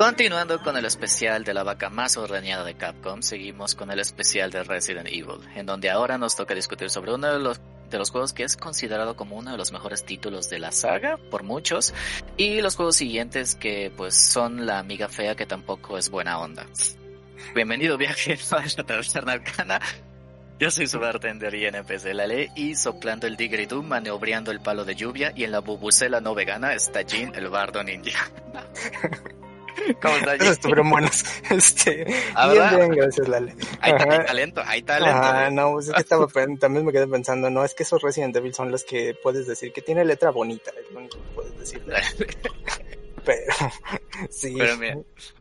Continuando con el especial de la vaca más ordeñada de Capcom, seguimos con el especial de Resident Evil, en donde ahora nos toca discutir sobre uno de los, de los juegos que es considerado como uno de los mejores títulos de la saga, por muchos, y los juegos siguientes que pues son la amiga fea que tampoco es buena onda. Bienvenido viaje a esta taberna arcana. Yo soy su bartender y NPC Lale y soplando el digridú, maniobrando el palo de lluvia y en la bubucela no vegana está Jin, el bardo ninja. ¿Cómo estás? Estuvieron buenos. Este, ¿Ah, bien, bien, gracias, Lale. Ajá. hay talento, hay talento. Ajá, no, pues es que estaba, también me quedé pensando, no, es que esos Resident Evil son los que puedes decir que tiene letra bonita, es lo único que puedes decir. Pero, sí. Pero mira,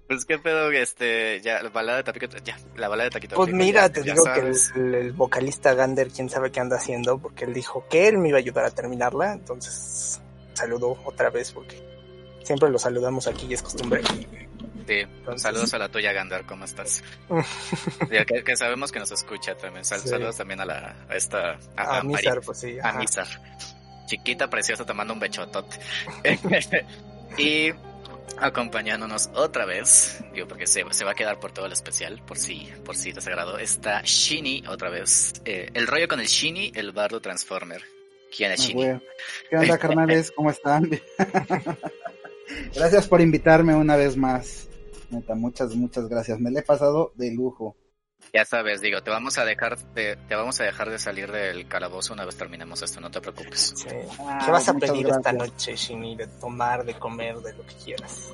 pues qué pedo, este, ya, la balada de Taquito, ya, la balada de Taquito. Pues mira, ya- te ya digo que el, el vocalista Gander, quién sabe qué anda haciendo, porque él dijo que él me iba a ayudar a terminarla, entonces saludó otra vez porque siempre lo saludamos aquí y es costumbre. Sí, Entonces- saludos a la tuya, Gander, ¿cómo estás? Ya que, que sabemos que nos escucha también. Sal- Sí. Saludos también a la, a esta, A, a, Mizar, Mari- pues sí. a. Mizar. Chiquita, preciosa, te mando un bechotote. y acompañándonos otra vez, digo, porque se, se va a quedar por todo el especial, por si, por si te agradó, está Shini otra vez. Eh, el rollo con el Shini, el bardo Transformer. ¿Quién es Ah, Shini? ¿Qué onda, carnales? ¿Cómo están? gracias por invitarme una vez más. Neta, muchas, muchas gracias. Me la he pasado de lujo. Ya sabes, digo, te vamos a dejar de, te vamos a dejar de salir del calabozo una vez terminemos esto, no te preocupes. Sí. Ah, ¿Qué vas a pedir esta noche, Shini? De tomar, de comer, de lo que quieras.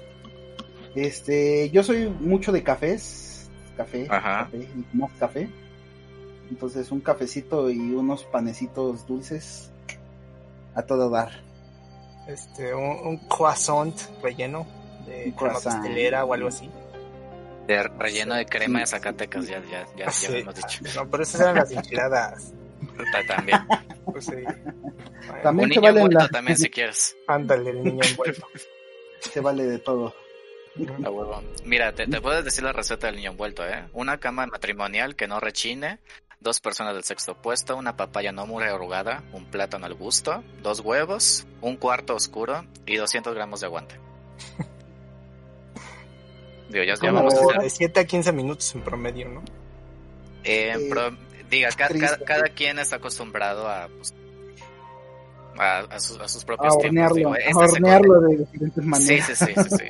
Este, yo soy mucho de cafés. Café, Ajá. café y más café. Entonces, un cafecito y unos panecitos dulces a todo dar. Este, un, un croissant relleno de Un crema croissant. pastelera o algo así. De relleno de crema de Zacatecas, ya, ya, ya, ya Sí. lo hemos dicho. No, pero esas eran las enchiladas. Ta- También. Pues sí. También Un se niño vale la- también si quieres. Ándale, el niño envuelto. Se vale de todo. Huevo. Mira, te, te puedes decir la receta del niño envuelto, ¿eh? Una cama matrimonial que no rechine, dos personas del sexto opuesto, una papaya no muy arrugada, un plátano al gusto, dos huevos, un cuarto oscuro y 200 gramos de aguante. Digo, ya, ya vamos a de 7 a 15 minutos en promedio, ¿no? Eh, Eh, pro- diga, ca- triste. cada, cada quien está acostumbrado a, pues, a, a sus, a sus A propios tiempos. hornearlo, Digo, a este hornearlo de diferentes maneras. Sí, sí, sí, sí, sí.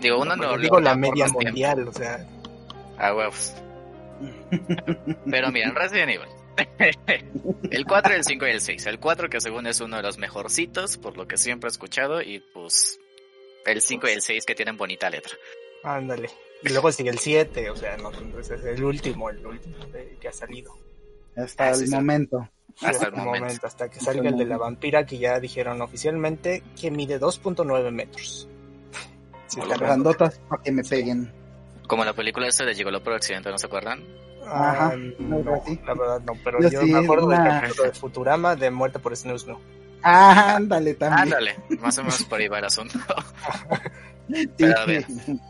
Digo, uno no lo digo la media tiempos. mundial, o sea, A huevos. Pero miren, Resident Evil. el 4, el 5 y el 6. El 4 que según es uno de los mejorcitos, por lo que siempre he escuchado, y pues el 5 y el 6 que tienen bonita letra. ándale. Y luego sigue el 7, o sea, no, ese es el último, el último que ha salido. Hasta Ah, el sí, momento. Hasta el momento. hasta que salga el de la vampira, que ya dijeron oficialmente que mide 2.9 metros. Sí, está grande. Grandotas para que me peguen. Como la película esa de Gigolo por accidente, ¿no se acuerdan? Ajá, no, así. la verdad no, pero Yo yo, sí, me acuerdo del una- capítulo de Futurama de Muerte por Snooze, no. Ah, ándale también. Ándale, más o menos por ahí va el asunto. Pero a ver.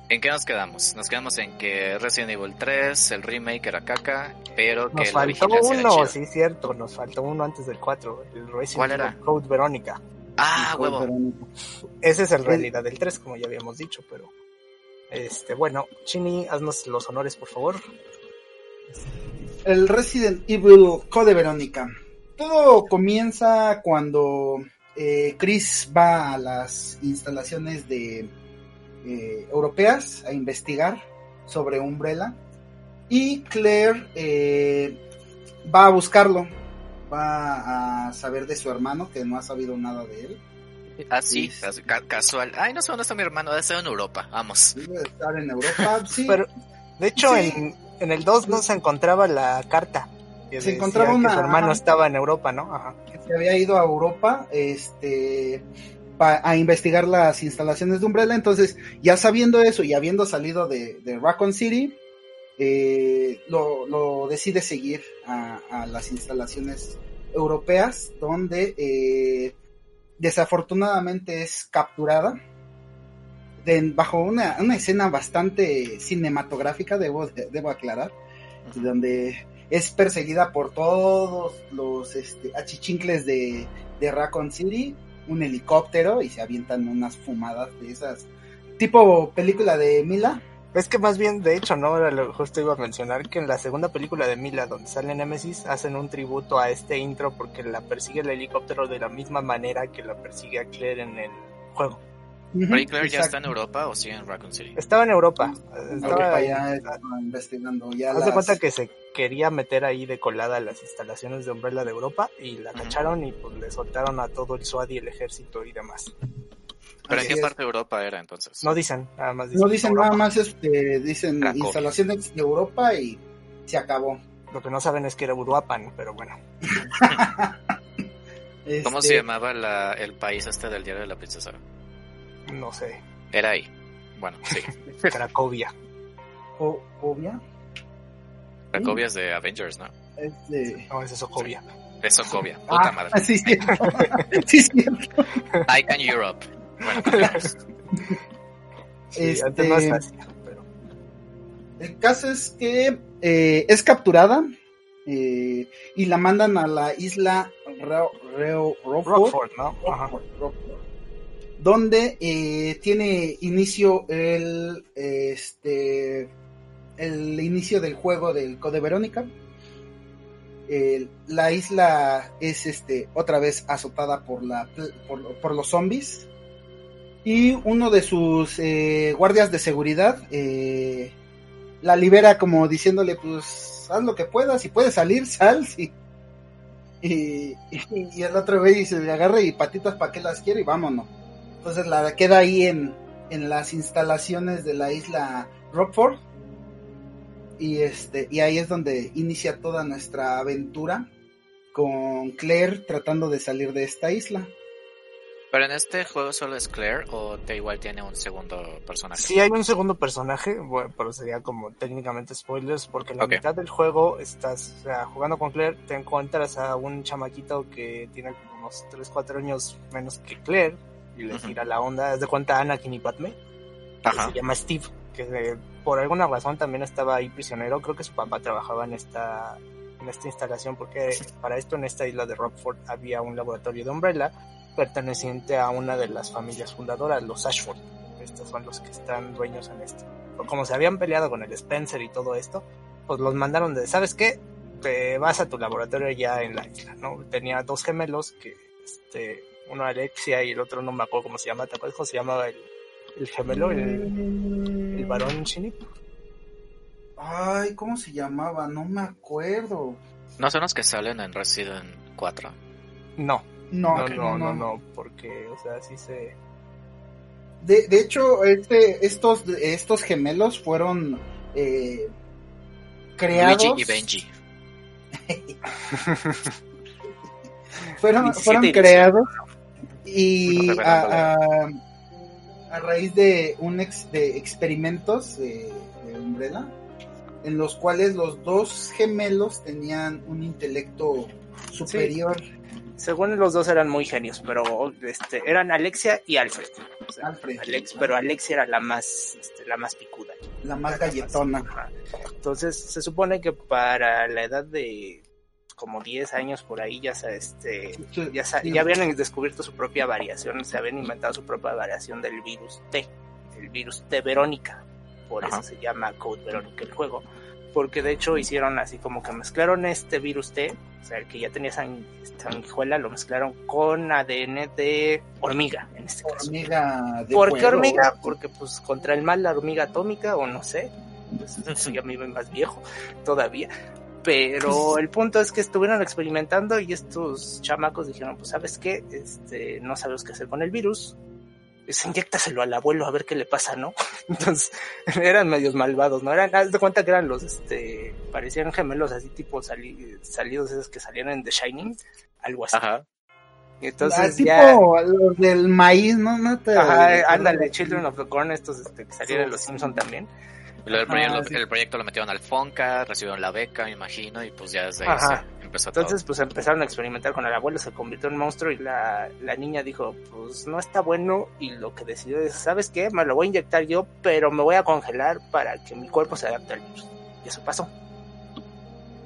¿En qué nos quedamos? Nos quedamos en que Resident Evil 3, el remake era caca, pero que Nos el faltó uno, chido. sí, cierto, nos faltó uno antes del 4, el Resident ¿Cuál Evil era? Code Verónica. Ah, huevo. Verónica. Ese es el El- realidad del 3, como ya habíamos dicho, pero... Este, bueno, Chini, haznos los honores, por favor. El Resident Evil Code Verónica. Todo comienza cuando eh, Chris va a las instalaciones de eh, europeas a investigar sobre Umbrella y Claire eh, va a buscarlo, va a saber de su hermano que no ha sabido nada de él. Ah, sí, Sí. cas- ca- casual. Ay, no sé dónde está mi hermano, debe estar en Europa. Vamos. Debe estar en Europa, sí. Pero, de hecho, Sí. en, en el 2 no se encontraba la carta. que Se encontraba que una- su hermano ajá. estaba en Europa, ¿no? Ajá. que se había ido a Europa este pa- a investigar las instalaciones de Umbrella entonces ya sabiendo eso y habiendo salido de, de Raccoon City eh, lo, lo decide seguir a, a las instalaciones europeas donde eh, desafortunadamente es capturada bajo una, una escena bastante cinematográfica debo, debo aclarar donde es perseguida por todos los este, achichincles de, de Raccoon City, un helicóptero y se avientan unas fumadas de esas tipo película de Mila. Es que más bien, de hecho, no, era lo justo iba a mencionar que en la segunda película de Mila, donde sale Nemesis, hacen un tributo a este intro porque la persigue el helicóptero de la misma manera que la persigue a Claire en el juego. ¿Pero Claire ya está en Europa o sigue en Raccoon City? Estaba en Europa. Estaba okay, ya investigando. Ya Haz las... de cuenta que se quería meter ahí de colada las instalaciones de Umbrella de Europa y la cacharon y pues le soltaron a todo el SWAT y el ejército y demás. ¿Pero en qué parte de Europa era entonces? No dicen, nada más dicen. No dicen Europa. nada más, este, dicen Cracovia. instalaciones de Europa y se acabó. Lo que no saben es que era Uruapan, pero bueno. ¿Cómo este... se llamaba la, el país este del diario de la princesa? No sé. Era ahí. Bueno, sí. Cracovia. ¿Cracovia? Cracovia es de Avengers, ¿no? Es de... No, es de Sokovia. Es Sokovia. Puta ah, madre. Sí, sí. sí, sí. Icon Europe. Bueno, sí, este... antes pero... El caso es que eh, es capturada eh, y la mandan a la isla Reo, Reo, Rockford, Rockford, ¿no? Rockford, Rockford, donde eh, tiene inicio el este el inicio del juego del Code Verónica. Eh, la isla es este otra vez azotada por la por, por los zombies y uno de sus eh, guardias de seguridad eh, la libera como diciéndole pues haz lo que puedas si puedes salir sal y, el otro güey se le agarra y patitas para qué las quiere y vámonos. Entonces la queda ahí en, en las instalaciones de la isla Rockford. Y este y ahí es donde inicia toda nuestra aventura con Claire tratando de salir de esta isla. Pero en este juego solo es Claire o te igual tiene un segundo personaje. Sí hay un segundo personaje, bueno, pero sería como técnicamente spoilers porque en la okay. mitad del juego estás o sea, jugando con Claire, te encuentras a un chamaquito que tiene como unos 3, 4 años menos que Claire y le tira uh -huh. la onda, de cuenta Anakin y Padme, que se llama Steve, que eh, por alguna razón también estaba ahí prisionero, creo que su papá trabajaba en esta en esta instalación porque para esto en esta isla de Rockford había un laboratorio de Umbrella perteneciente a una de las familias fundadoras, los Ashford. Estos son los que están dueños en esto. Como se habían peleado con el Spencer y todo esto, pues los mandaron de, ¿sabes qué? Te vas a tu laboratorio ya en la isla, ¿no? Tenía dos gemelos que, este, uno Alexia y el otro no me acuerdo cómo se llama, ¿te acuerdas cómo se llamaba el, el gemelo, el, el varón Shinip? Ay, ¿cómo se llamaba? No me acuerdo. ¿No son los que salen en Resident 4? No. No, no, no, no, no, porque, o sea, sí se... De, de hecho, este, estos, estos gemelos fueron eh, creados... Luigi y Benji. fueron, fueron creados y a, a, a, raíz de un ex, de experimentos de, de Umbrella en los cuales los dos gemelos tenían un intelecto superior. Sí. Según los dos eran muy genios, pero este, eran Alexia y Alfred. O sea, Alfred. Alex, pero Alexia era la más, este, la más picuda. La más galletona. Más, Entonces se supone que para la edad de como 10 años por ahí ya se, este ya, ya habían descubierto su propia variación, se habían inventado su propia variación del virus T, el virus T Verónica, por Ajá. eso se llama Code Verónica el juego, porque de hecho hicieron así como que mezclaron este virus T, o sea, el que ya tenía sang sanguijuela, lo mezclaron con ADN de hormiga, en este caso. Hormiga de ¿Por qué hormiga? Porque pues contra el mal la hormiga atómica, o no sé, pues, ya me iba más viejo todavía, pero el punto es que estuvieron experimentando y estos chamacos dijeron, pues sabes qué, este, no sabemos qué hacer con el virus, pues inyectaselo al abuelo a ver qué le pasa, ¿no? Entonces, eran medios malvados, ¿no? Eran, haz de cuenta que eran los, este, parecían gemelos así tipo sali salidos esos que salían en The Shining, algo así. Ajá. Y entonces ah, tipo ya... los del maíz, ¿no? no te... Ajá, ándale, Children of the Corn, estos este, que salieron en Los Simpson también. Proyecto, sí. el proyecto lo metieron al Fonca, recibieron la beca, me imagino, y pues ya desde ahí Ajá. se empezó Entonces, todo. pues empezaron a experimentar con el abuelo, se convirtió en monstruo y la, la niña dijo, pues no está bueno, y lo que decidió es, ¿sabes qué? Me lo voy a inyectar yo, pero me voy a congelar para que mi cuerpo se adapte al virus. Y eso pasó.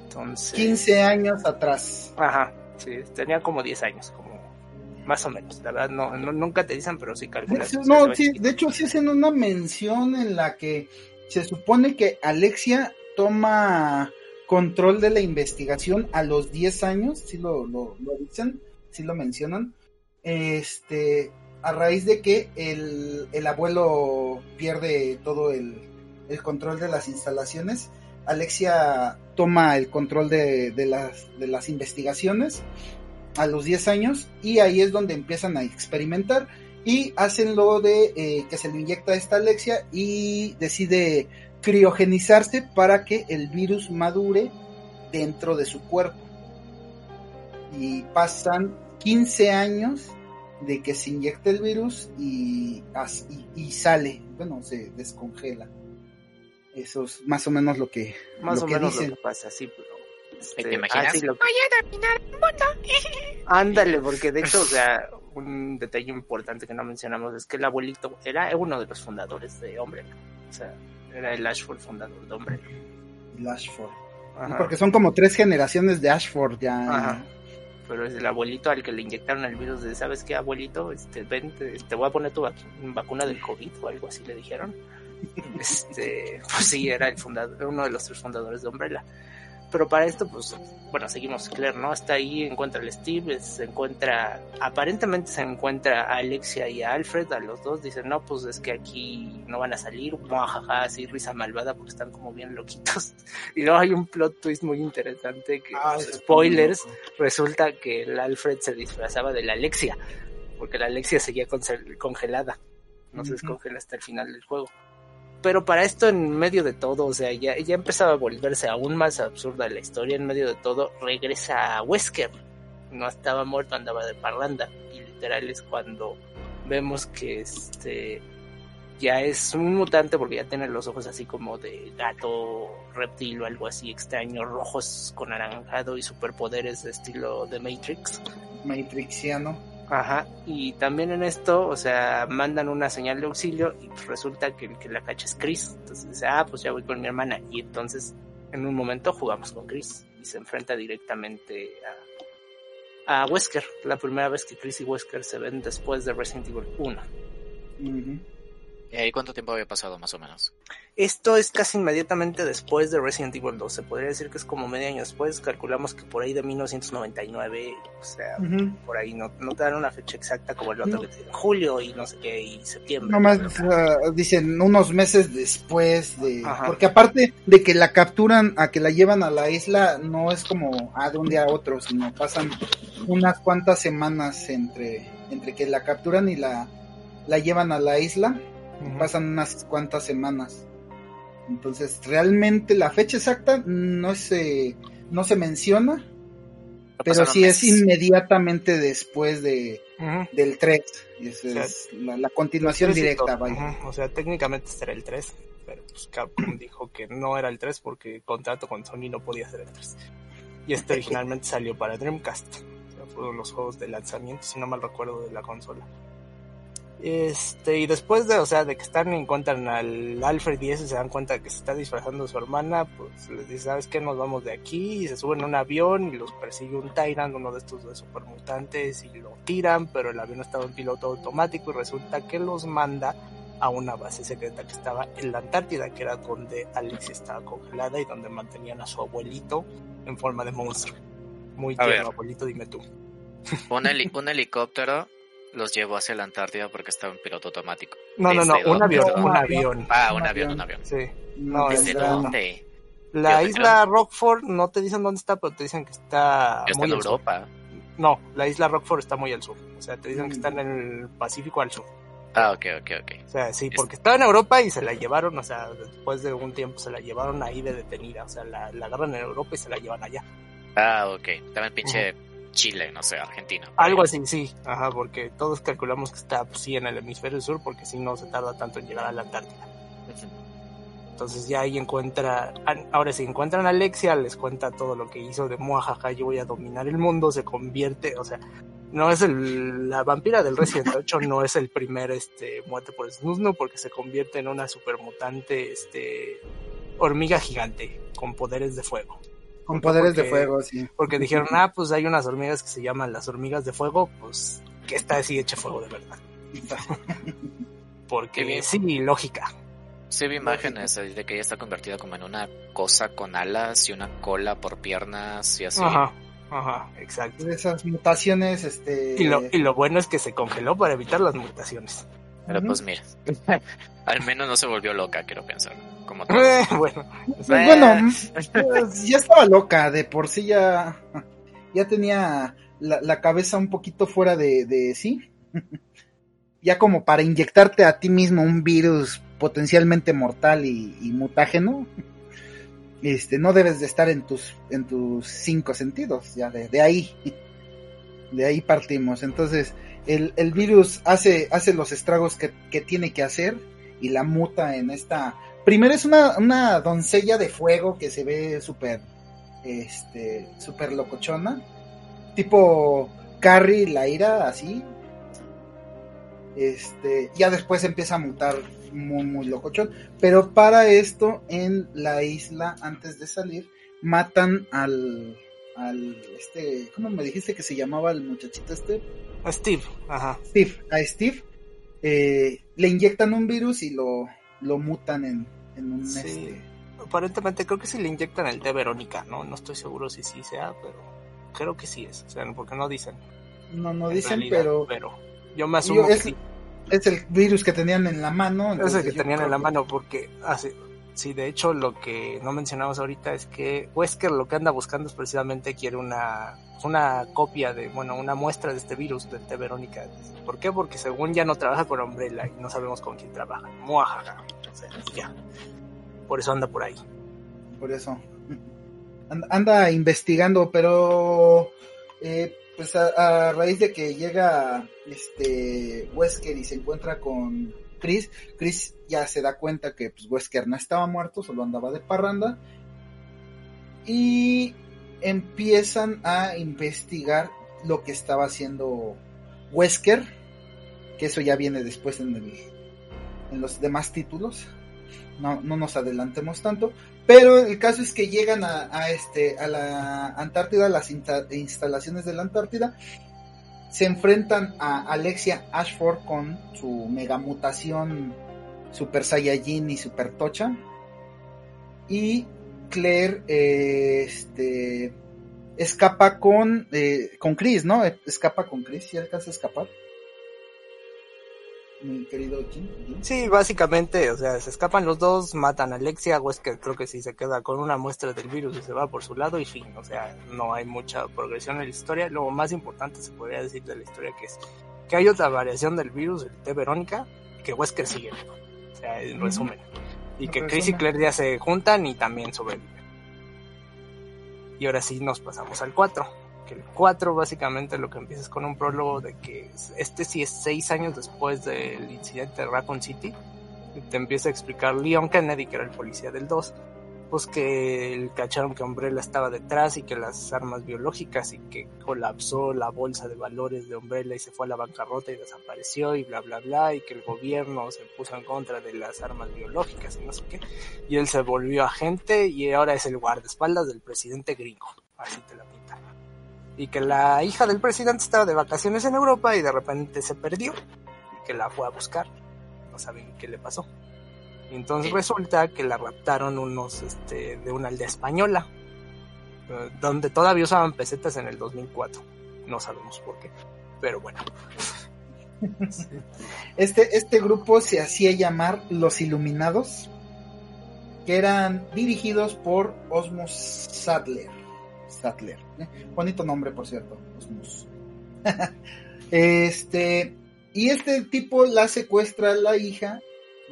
Entonces... 15 años atrás. Ajá, sí, tenía como 10 años, como más o menos, la verdad, no, nunca te dicen, pero sí calculas. no, sí, de hecho sí hacen una mención en la que se supone que Alexia toma control de la investigación a los 10 años, si lo, lo, dicen, si lo mencionan, este, a raíz de que el, el abuelo pierde todo el, el, control de las instalaciones, Alexia toma el control de, de, las, de las investigaciones a los 10 años y ahí es donde empiezan a experimentar y hacen lo de eh, que se le inyecta esta Alexia y decide criogenizarse para que el virus madure dentro de su cuerpo. Y pasan 15 años de que se inyecta el virus y, y, sale, bueno, se descongela. Eso es más o menos lo que, más o menos lo que pasa, sí, pero este, ¿Te imaginas? Voy a dominar el mundo. Ándale, porque de hecho, o sea, un detalle importante que no mencionamos es que el abuelito era uno de los fundadores de Hombre. O sea, era el Ashford fundador de Hombre. El Ashford. Porque son como tres generaciones de Ashford ya. Pero es el abuelito al que le inyectaron el virus de, ¿sabes qué, abuelito? Este, ven, te, voy a poner tu vacuna del COVID o algo así le dijeron. este, pues sí, era el fundador, uno de los tres fundadores de Umbrella. Pero para esto, pues, bueno, seguimos Claire, ¿no? Está ahí, encuentra al Steve, se encuentra, aparentemente se encuentra a Alexia y a Alfred, a los dos, dicen, no, pues es que aquí no van a salir, jajaja, así risa malvada porque están como bien loquitos. Y luego hay un plot twist muy interesante que, ah, pues, spoilers, resulta que el Alfred se disfrazaba de la Alexia, porque la Alexia seguía congelada, no se descongela hasta el final del juego pero para esto en medio de todo, o sea, ya, ya empezaba a volverse aún más absurda la historia, en medio de todo regresa a Wesker, no estaba muerto, andaba de parranda, y literal es cuando vemos que este ya es un mutante porque ya tiene los ojos así como de gato reptil o algo así extraño, rojos con anaranjado y superpoderes de estilo de Matrix. Matrixiano Ajá, y también en esto, o sea, mandan una señal de auxilio y resulta que el que la cacha es Chris. Entonces dice, ah, pues ya voy con mi hermana. Y entonces, en un momento jugamos con Chris y se enfrenta directamente a, a Wesker. La primera vez que Chris y Wesker se ven después de Resident Evil 1. ¿Y ahí cuánto tiempo había pasado más o menos? Esto es casi inmediatamente después de Resident Evil 2. Se podría decir que es como medio año después. Calculamos que por ahí de 1999, o sea, por ahí no, no te dan una fecha exacta como el otro que te julio y no sé qué, y septiembre. Nomás dicen unos meses después de. Porque aparte de que la capturan, a que la llevan a la isla, no es como ah, de un día a otro, sino pasan unas cuantas semanas entre, entre que la capturan y la, la llevan a la isla pasan unas cuantas semanas. Entonces, realmente la fecha exacta no se, no se menciona, pero sí es inmediatamente después de, del 3. es la, continuación directa. O sea, técnicamente será el 3, pero pues Capcom dijo que no era el 3 porque el contrato con Sony no podía ser el 3. Y este originalmente salió para Dreamcast. fueron los juegos de lanzamiento, si no mal recuerdo, de la consola. Este, y después de, o sea, de que están y encuentran al Alfred y ese se dan cuenta que se está disfrazando de su hermana, pues les dice, ¿sabes qué? Nos vamos de aquí y se suben a un avión y los persigue un Tyrant, uno de estos de supermutantes y lo tiran, pero el avión estaba en piloto automático y resulta que los manda a una base secreta que estaba en la Antártida, que era donde Alex estaba congelada y donde mantenían a su abuelito en forma de monstruo. Muy tierno, abuelito, dime tú. Un, un helicóptero los llevó hacia la Antártida porque estaba en piloto automático. No, no, no, un avión, un avión. Ah, un avión, un avión. Sí. No, ¿Desde dónde? La isla Rockford no te dicen dónde está, pero te dicen que está muy en Europa. No, la isla Rockford está muy al sur. O sea, te dicen que está en el Pacífico al sur. Ah, ok, ok, ok. O sea, sí, porque estaba en Europa y se la llevaron, o sea, después de un tiempo se la llevaron ahí de detenida. O sea, la, la agarran en Europa y se la llevan allá. Ah, ok. También pinche Chile, no sé, Argentina. Algo así, sí, ajá, porque todos calculamos que está sí en el hemisferio sur, porque si no se tarda tanto en llegar a la Antártida. Entonces ya ahí encuentra, ahora si encuentran a Alexia, les cuenta todo lo que hizo de muajaja, yo voy a dominar el mundo, se convierte, o sea, no es el, la vampira del Resident 8 no es el primer este muerte por snusno porque se convierte en una supermutante este hormiga gigante con poderes de fuego. Con poderes de fuego, sí. Porque dijeron, ah, pues hay unas hormigas que se llaman las hormigas de fuego, pues que está así hecha fuego de verdad. Porque sí, lógica. Sí, vi imágenes de que ella está convertida como en una cosa con alas y una cola por piernas y así. Ajá, ajá, exacto. esas mutaciones, este... Y lo, y lo bueno es que se congeló para evitar las mutaciones. Pero pues mira, al menos no se volvió loca, quiero pensar. Como bueno, bueno, pues, ya estaba loca, de por sí ya, ya tenía la, cabeza un poquito fuera de, de sí. ya como para inyectarte a ti mismo un virus potencialmente mortal y, mutágeno, este, no debes de estar en tus, en tus cinco sentidos, ya de, ahí, de ahí partimos. Entonces, el, el virus hace, hace los estragos que, que, tiene que hacer y la muta en esta... Primero es una, una doncella de fuego que se ve súper, este, súper locochona, tipo Carrie, la ira, así, este, ya después empieza a mutar muy, muy locochón. Pero para esto, en la isla, antes de salir, matan al, al, este, ¿cómo me dijiste que se llamaba el muchachito este? A Steve, ajá. Steve, a Steve, eh, le inyectan un virus y lo, lo mutan en, en un, este... Aparentemente creo que sí le inyectan el de Verónica, ¿no? No estoy seguro si sí sea, pero creo que sí es, o sea, porque no dicen. No, no dicen, pero... Pero yo me asumo es, Es el virus que tenían en la mano. Es el que tenían en la mano porque hace... Sí, de hecho lo que no mencionamos ahorita es que Wesker lo que anda buscando es precisamente quiere una, una copia de, bueno, una muestra de este virus de T. Verónica. ¿Por qué? Porque según ya no trabaja con Umbrella y no sabemos con quién trabaja. Muajaja. ya. Por eso anda por ahí. Por eso. Anda investigando, pero eh, pues a, raíz de que llega este Wesker y se encuentra con Chris, Chris ya se da cuenta que pues, Wesker no estaba muerto, solo andaba de parranda. Y empiezan a investigar lo que estaba haciendo Wesker, que eso ya viene después en, en los demás títulos. No, no nos adelantemos tanto. Pero el caso es que llegan a, este, a la Antártida, las instalaciones de la Antártida, se enfrentan a Alexia Ashford con su mega mutación Super Saiyajin y Super Tocha. Y Claire eh, este, escapa con, eh, con Chris, ¿no? Escapa con Chris, y alcanza a escapar mi querido Jim, Sí, básicamente, o sea, se escapan los dos, matan a Alexia, que creo que sí se queda con una muestra del virus y se va por su lado y fin, o sea, no hay mucha progresión en la historia. Lo más importante se podría decir de la historia que es que hay otra variación del virus, el T Verónica, que Wesker sigue, o sea, en resumen. Y que Chris y Claire ya se juntan y también sobreviven. Y ahora sí nos pasamos al 4 que el 4 básicamente lo que empieza es con un prólogo de que este sí es seis años después del incidente de Raccoon City. Y te empieza a explicar Leon Kennedy, que era el policía del 2, pues que el cacharon que Umbrella estaba detrás y que las armas biológicas y que colapsó la bolsa de valores de Umbrella y se fue a la bancarrota y desapareció y bla bla bla y que el gobierno se puso en contra de las armas biológicas y no sé qué y él se volvió agente y ahora es el guardaespaldas del presidente gringo así te la pintan y que la hija del presidente estaba de vacaciones en Europa y de repente se perdió y que la fue a buscar. No saben qué le pasó. Y entonces resulta que la raptaron unos este, de una aldea española, eh, donde todavía usaban pesetas en el 2004. No sabemos por qué, pero bueno. Este, este grupo se hacía llamar Los Iluminados, que eran dirigidos por Osmos Sadler Statler. ¿eh? Bonito nombre, por cierto. este, y este tipo la secuestra a la hija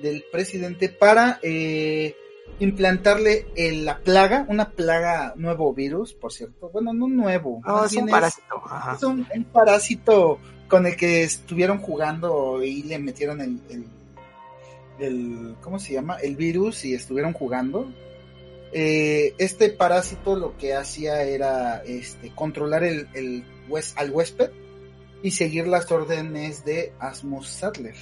del presidente para eh, implantarle la plaga, una plaga, nuevo virus, por cierto. Bueno, no nuevo. es un parásito. Es, un, parásito con el que estuvieron jugando y le metieron el, el, el, ¿cómo se llama? El virus y estuvieron jugando. Eh, este parásito lo que hacía era este, controlar el, el al huésped y seguir las órdenes de Asmus Sadler.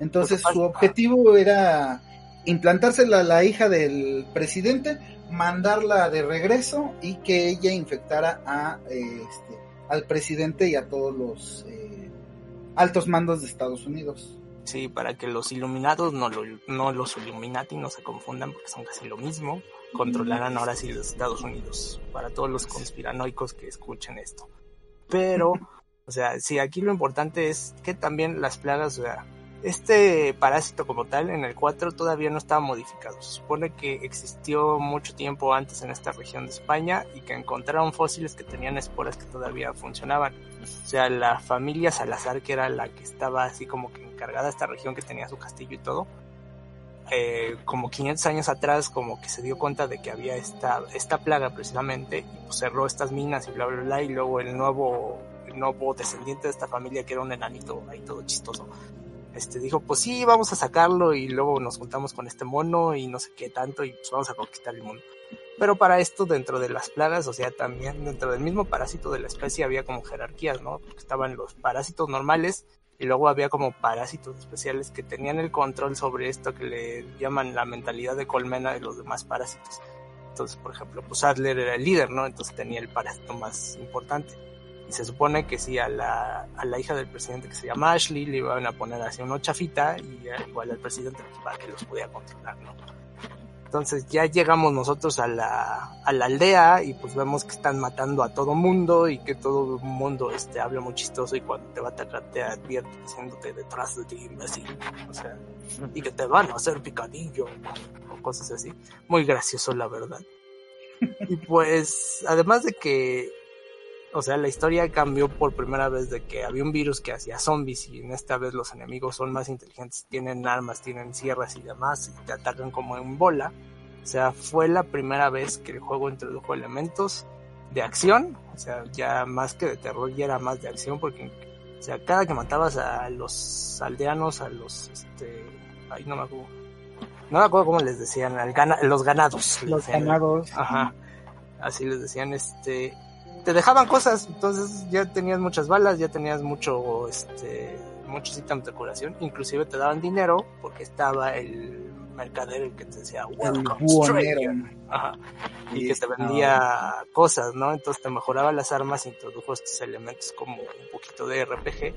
Entonces su objetivo era implantársela a la hija del presidente, mandarla de regreso y que ella infectara a este, al presidente y a todos los eh, altos mandos de Estados Unidos. Sí, para que los iluminados, no, no los Illuminati, no se confundan porque son casi lo mismo, controlaran ahora sí los Estados Unidos, para todos los conspiranoicos que escuchen esto. Pero, o sea, sí, aquí lo importante es que también las plagas, o sea, este parásito como tal en el 4 todavía no estaba modificado. Se supone que existió mucho tiempo antes en esta región de España y que encontraron fósiles que tenían esporas que todavía funcionaban. O sea, la familia Salazar, que era la que estaba así como que encargada de esta región, que tenía su castillo y todo, eh, como 500 años atrás, como que se dio cuenta de que había esta, esta plaga precisamente, y pues cerró estas minas y bla, bla, bla, y luego el nuevo, el nuevo descendiente de esta familia, que era un enanito ahí todo chistoso, este dijo, pues sí, vamos a sacarlo y luego nos juntamos con este mono y no sé qué tanto y pues vamos a conquistar el mundo. Pero para esto, dentro de las plagas, o sea, también dentro del mismo parásito de la especie había como jerarquías, ¿no? Porque estaban los parásitos normales y luego había como parásitos especiales que tenían el control sobre esto que le llaman la mentalidad de colmena de los demás parásitos. Entonces, por ejemplo, pues Adler era el líder, ¿no? Entonces tenía el parásito más importante. Y se supone que sí, a la, a la hija del presidente que se llama Ashley le iban a poner así una chafita y igual al presidente para que los pudiera controlar, ¿no? Entonces ya llegamos nosotros a la, a la aldea y pues vemos que están matando a todo mundo y que todo mundo este, habla muy chistoso y cuando te va a atacar te advierte diciéndote detrás de ti, imbécil. O sea, y que te van a hacer picadillo o cosas así. Muy gracioso, la verdad. Y pues, además de que o sea, la historia cambió por primera vez de que había un virus que hacía zombies y en esta vez los enemigos son más inteligentes, tienen armas, tienen sierras y demás y te atacan como en bola. O sea, fue la primera vez que el juego introdujo elementos de acción, o sea, ya más que de terror, ya era más de acción porque, o sea, cada que matabas a los aldeanos, a los, este, ahí no me acuerdo, no me acuerdo cómo les decían, al gana, los ganados. Los ganados. Ajá. Así les decían, este, te dejaban cosas, entonces ya tenías muchas balas, ya tenías mucho, este, muchos ítems de curación, inclusive te daban dinero porque estaba el mercader el que te decía Welcome Ajá. y que te vendía cosas, ¿no? Entonces te mejoraba las armas introdujo estos elementos como un poquito de RPG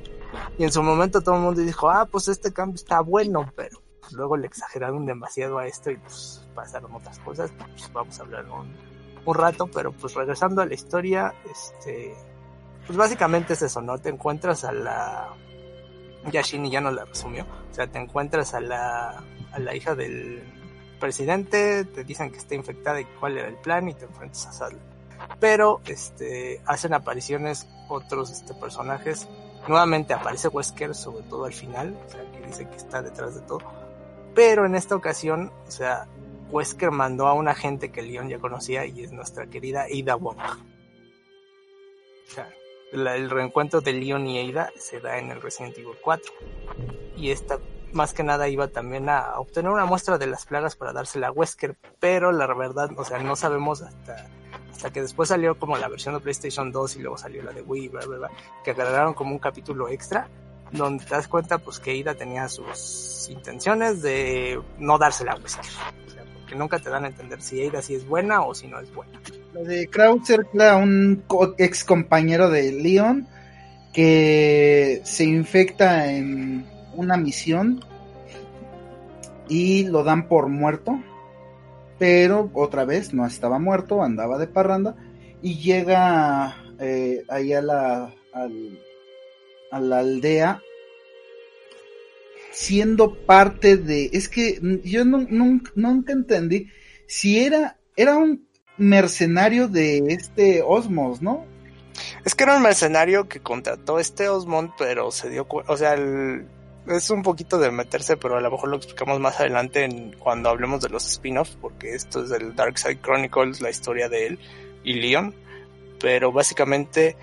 y en su momento todo el mundo dijo, ah, pues este cambio está bueno, pero luego le exageraron demasiado a esto y pues pasaron otras cosas, pues vamos a hablar un un rato, pero pues regresando a la historia, este, pues básicamente es eso, ¿no? Te encuentras a la, ya Shinny ya no la resumió, o sea, te encuentras a la, a la hija del presidente, te dicen que está infectada y cuál era el plan y te enfrentas a Sadler. Pero, este, hacen apariciones otros, este, personajes. Nuevamente aparece Wesker, sobre todo al final, o sea, que dice que está detrás de todo. Pero en esta ocasión, o sea, Wesker mandó a una gente que Leon ya conocía y es nuestra querida Ada Wong. O sea, el reencuentro de Leon y Ada se da en el Resident Evil 4. Y esta más que nada iba también a obtener una muestra de las plagas para dársela a Wesker, pero la verdad, o sea, no sabemos hasta, hasta que después salió como la versión de PlayStation 2 y luego salió la de Wii, bla, bla, bla, que agarraron como un capítulo extra donde te das cuenta pues que Ida tenía sus intenciones de no dársela a Wesker que nunca te dan a entender si Ada sí es buena o si no es buena. Lo de Krauser era un ex compañero de Leon que se infecta en una misión y lo dan por muerto, pero otra vez no estaba muerto, andaba de parranda y llega eh, ahí la, a la aldea siendo parte de, es que yo nunca entendí si era, era un mercenario de este Osmos, ¿no? Es que era un mercenario que contrató este Osmond, pero se dio o sea, es un poquito de meterse, pero a lo mejor lo explicamos más adelante en, cuando hablemos de los spin-offs, porque esto es del Dark Side Chronicles, la historia de él y Leon, pero básicamente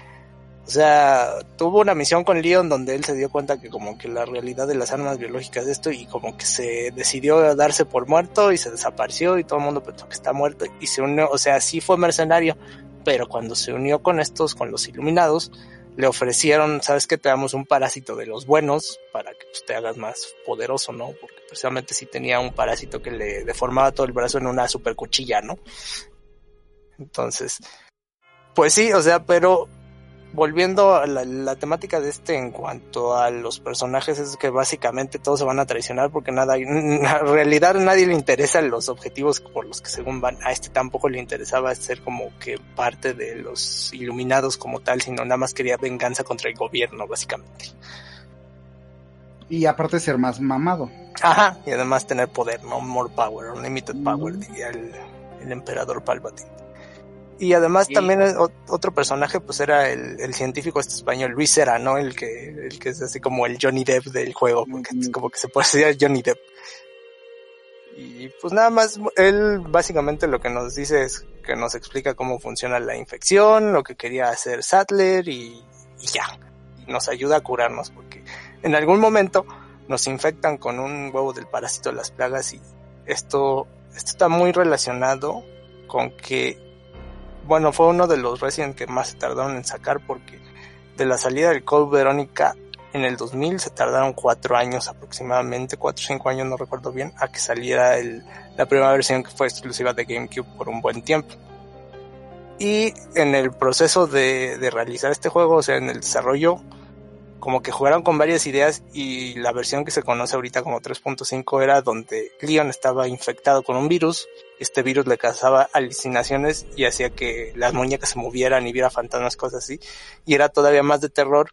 o sea, tuvo una misión con Leon donde él se dio cuenta que como que la realidad de las armas biológicas de esto y como que se decidió darse por muerto y se desapareció y todo el mundo pensó que está muerto y se unió, o sea, sí fue mercenario, pero cuando se unió con estos, con los iluminados, le ofrecieron, sabes que te damos un parásito de los buenos para que pues, te hagas más poderoso, ¿no? Porque precisamente sí tenía un parásito que le deformaba todo el brazo en una super cuchilla, ¿no? Entonces, pues sí, o sea, pero volviendo a la, temática de este en cuanto a los personajes es que básicamente todos se van a traicionar porque nada, en realidad a nadie le interesan los objetivos por los que según van, a este tampoco le interesaba ser como que parte de los iluminados como tal, sino nada más quería venganza contra el gobierno básicamente. Y aparte ser más mamado. Ajá, y además tener poder, no more power, unlimited power, diría el, el emperador Palpatine. Y además también otro personaje pues era el, científico este español, Luis Era, ¿no? El que, el que es así como el Johnny Depp del juego, porque es como que se puede decir Johnny Depp. Y pues nada más, él básicamente lo que nos dice es que nos explica cómo funciona la infección, lo que quería hacer Sattler y, y ya. Nos ayuda a curarnos porque en algún momento nos infectan con un huevo del parásito de las plagas y esto, esto está muy relacionado con que bueno, fue uno de los Resident que más se tardaron en sacar porque de la salida del Code Verónica en el 2000 se tardaron cuatro años aproximadamente, cuatro o cinco años no recuerdo bien, a que saliera el, la primera versión que fue exclusiva de GameCube por un buen tiempo. Y en el proceso de, de realizar este juego, o sea, en el desarrollo, como que jugaron con varias ideas y la versión que se conoce ahorita como 3.5 era donde Leon estaba infectado con un virus, este virus le causaba alucinaciones y hacía que las muñecas se movieran y viera fantasmas, cosas así, y era todavía más de terror,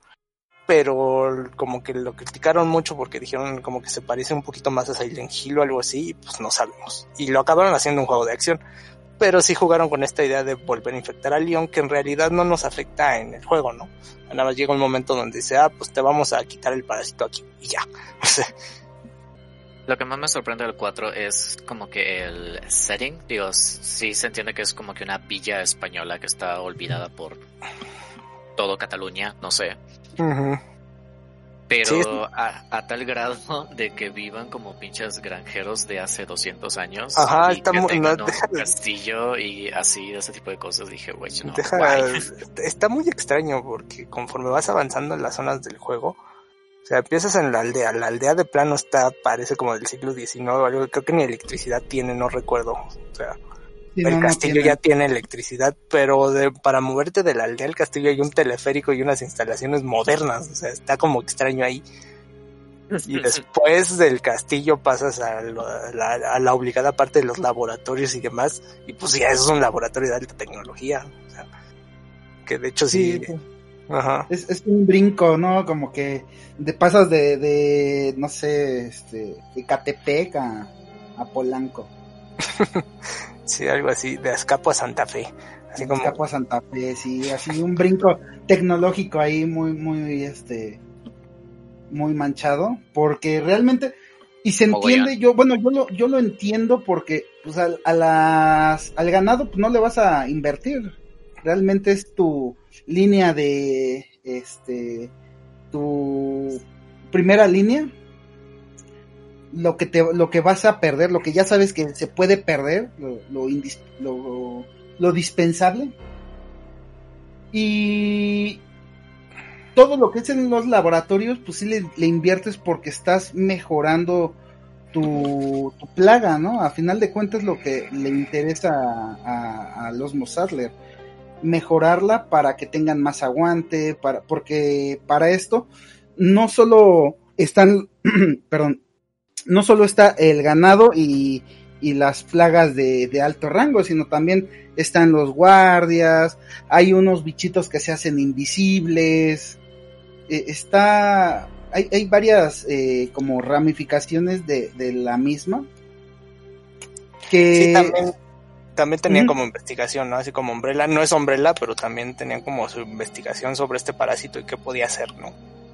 pero como que lo criticaron mucho porque dijeron como que se parece un poquito más a Silent Hill o algo así, y pues no sabemos. Y lo acabaron haciendo un juego de acción pero sí jugaron con esta idea de volver a infectar a Leon, que en realidad no nos afecta en el juego, ¿no? Nada más llega un momento donde dice, ah, pues te vamos a quitar el parásito aquí, y ya. Lo que más me sorprende del 4 es como que el setting, digo, sí se entiende que es como que una villa española que está olvidada por todo Cataluña, no sé pero a, tal grado de que vivan como pinches granjeros de hace 200 años. Ajá, y está muy, un castillo y así, ese tipo de cosas. Dije, güey, no. está muy extraño porque conforme vas avanzando en las zonas del juego, o sea, empiezas en la aldea. La aldea de plano está, parece como del siglo XIX Creo que ni electricidad tiene, no recuerdo. O sea, el castillo ya tiene electricidad, pero de, para moverte de la aldea al castillo hay un teleférico y unas instalaciones modernas, o sea, está como extraño ahí. Y después del castillo pasas a, la, obligada parte de los laboratorios y demás, y pues ya es un laboratorio de alta tecnología, o sea, que de hecho sí... Ajá. Es, un brinco, ¿no? Como que de, pasas de, de no sé, este, de Catepec a, a Polanco. Sí, algo así, de Escapo a Santa Fe. Así como... Escapo a Santa Fe, sí, así un brinco tecnológico ahí muy, muy, este, muy manchado, porque realmente, y se entiende, yo, bueno, yo lo, yo lo entiendo porque, pues, al, a las, al ganado, pues, no le vas a invertir, realmente es tu línea de, este, tu primera línea, lo que te, lo que vas a perder, lo que ya sabes que se puede perder, lo, lo, lo, dispensable. Y todo lo que es en los laboratorios, pues sí le, inviertes porque estás mejorando tu, tu, plaga, ¿no? A final de cuentas lo que le interesa a, a, los Mozartler, mejorarla para que tengan más aguante, para, porque para esto no solo están, perdón, no solo está el ganado y, las plagas de, alto rango, sino también están los guardias, hay unos bichitos que se hacen invisibles, eh, está, hay, hay varias eh, como ramificaciones de, la misma. Que... también, también tenían como investigación, ¿no? Así como Umbrella, no es Umbrella, pero también tenían como su investigación sobre este parásito y qué podía hacer, ¿no?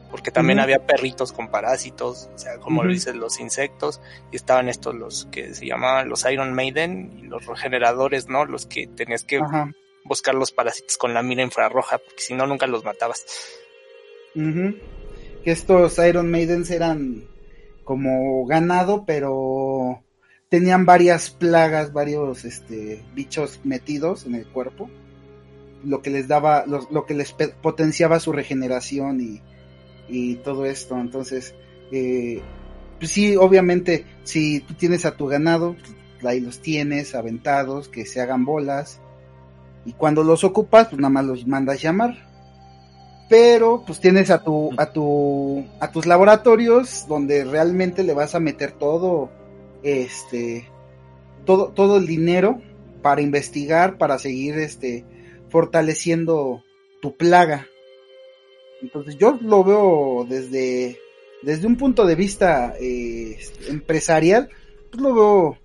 Porque también había perritos con parásitos, o sea, como lo dicen los insectos, y estaban estos los que se llamaban los Iron Maiden y los regeneradores, ¿no? Los que tenías que buscar los parásitos con la mira infrarroja, porque si no nunca los matabas. Que estos Iron Maidens eran como ganado, pero tenían varias plagas, varios este, bichos metidos en el cuerpo, lo que les daba, lo que les potenciaba su regeneración y y todo esto. Entonces, eh, pues sí, obviamente, si tú tienes a tu ganado, ahí los tienes aventados, que se hagan bolas. Y cuando los ocupas, pues nada más los mandas llamar. pero pues tienes a tu, a tu, a tus laboratorios donde realmente le vas a meter todo, este, todo, todo el dinero para investigar, para seguir, este, fortaleciendo tu plaga. Entonces yo lo veo desde, desde un punto de vista eh, empresarial, pues lo veo,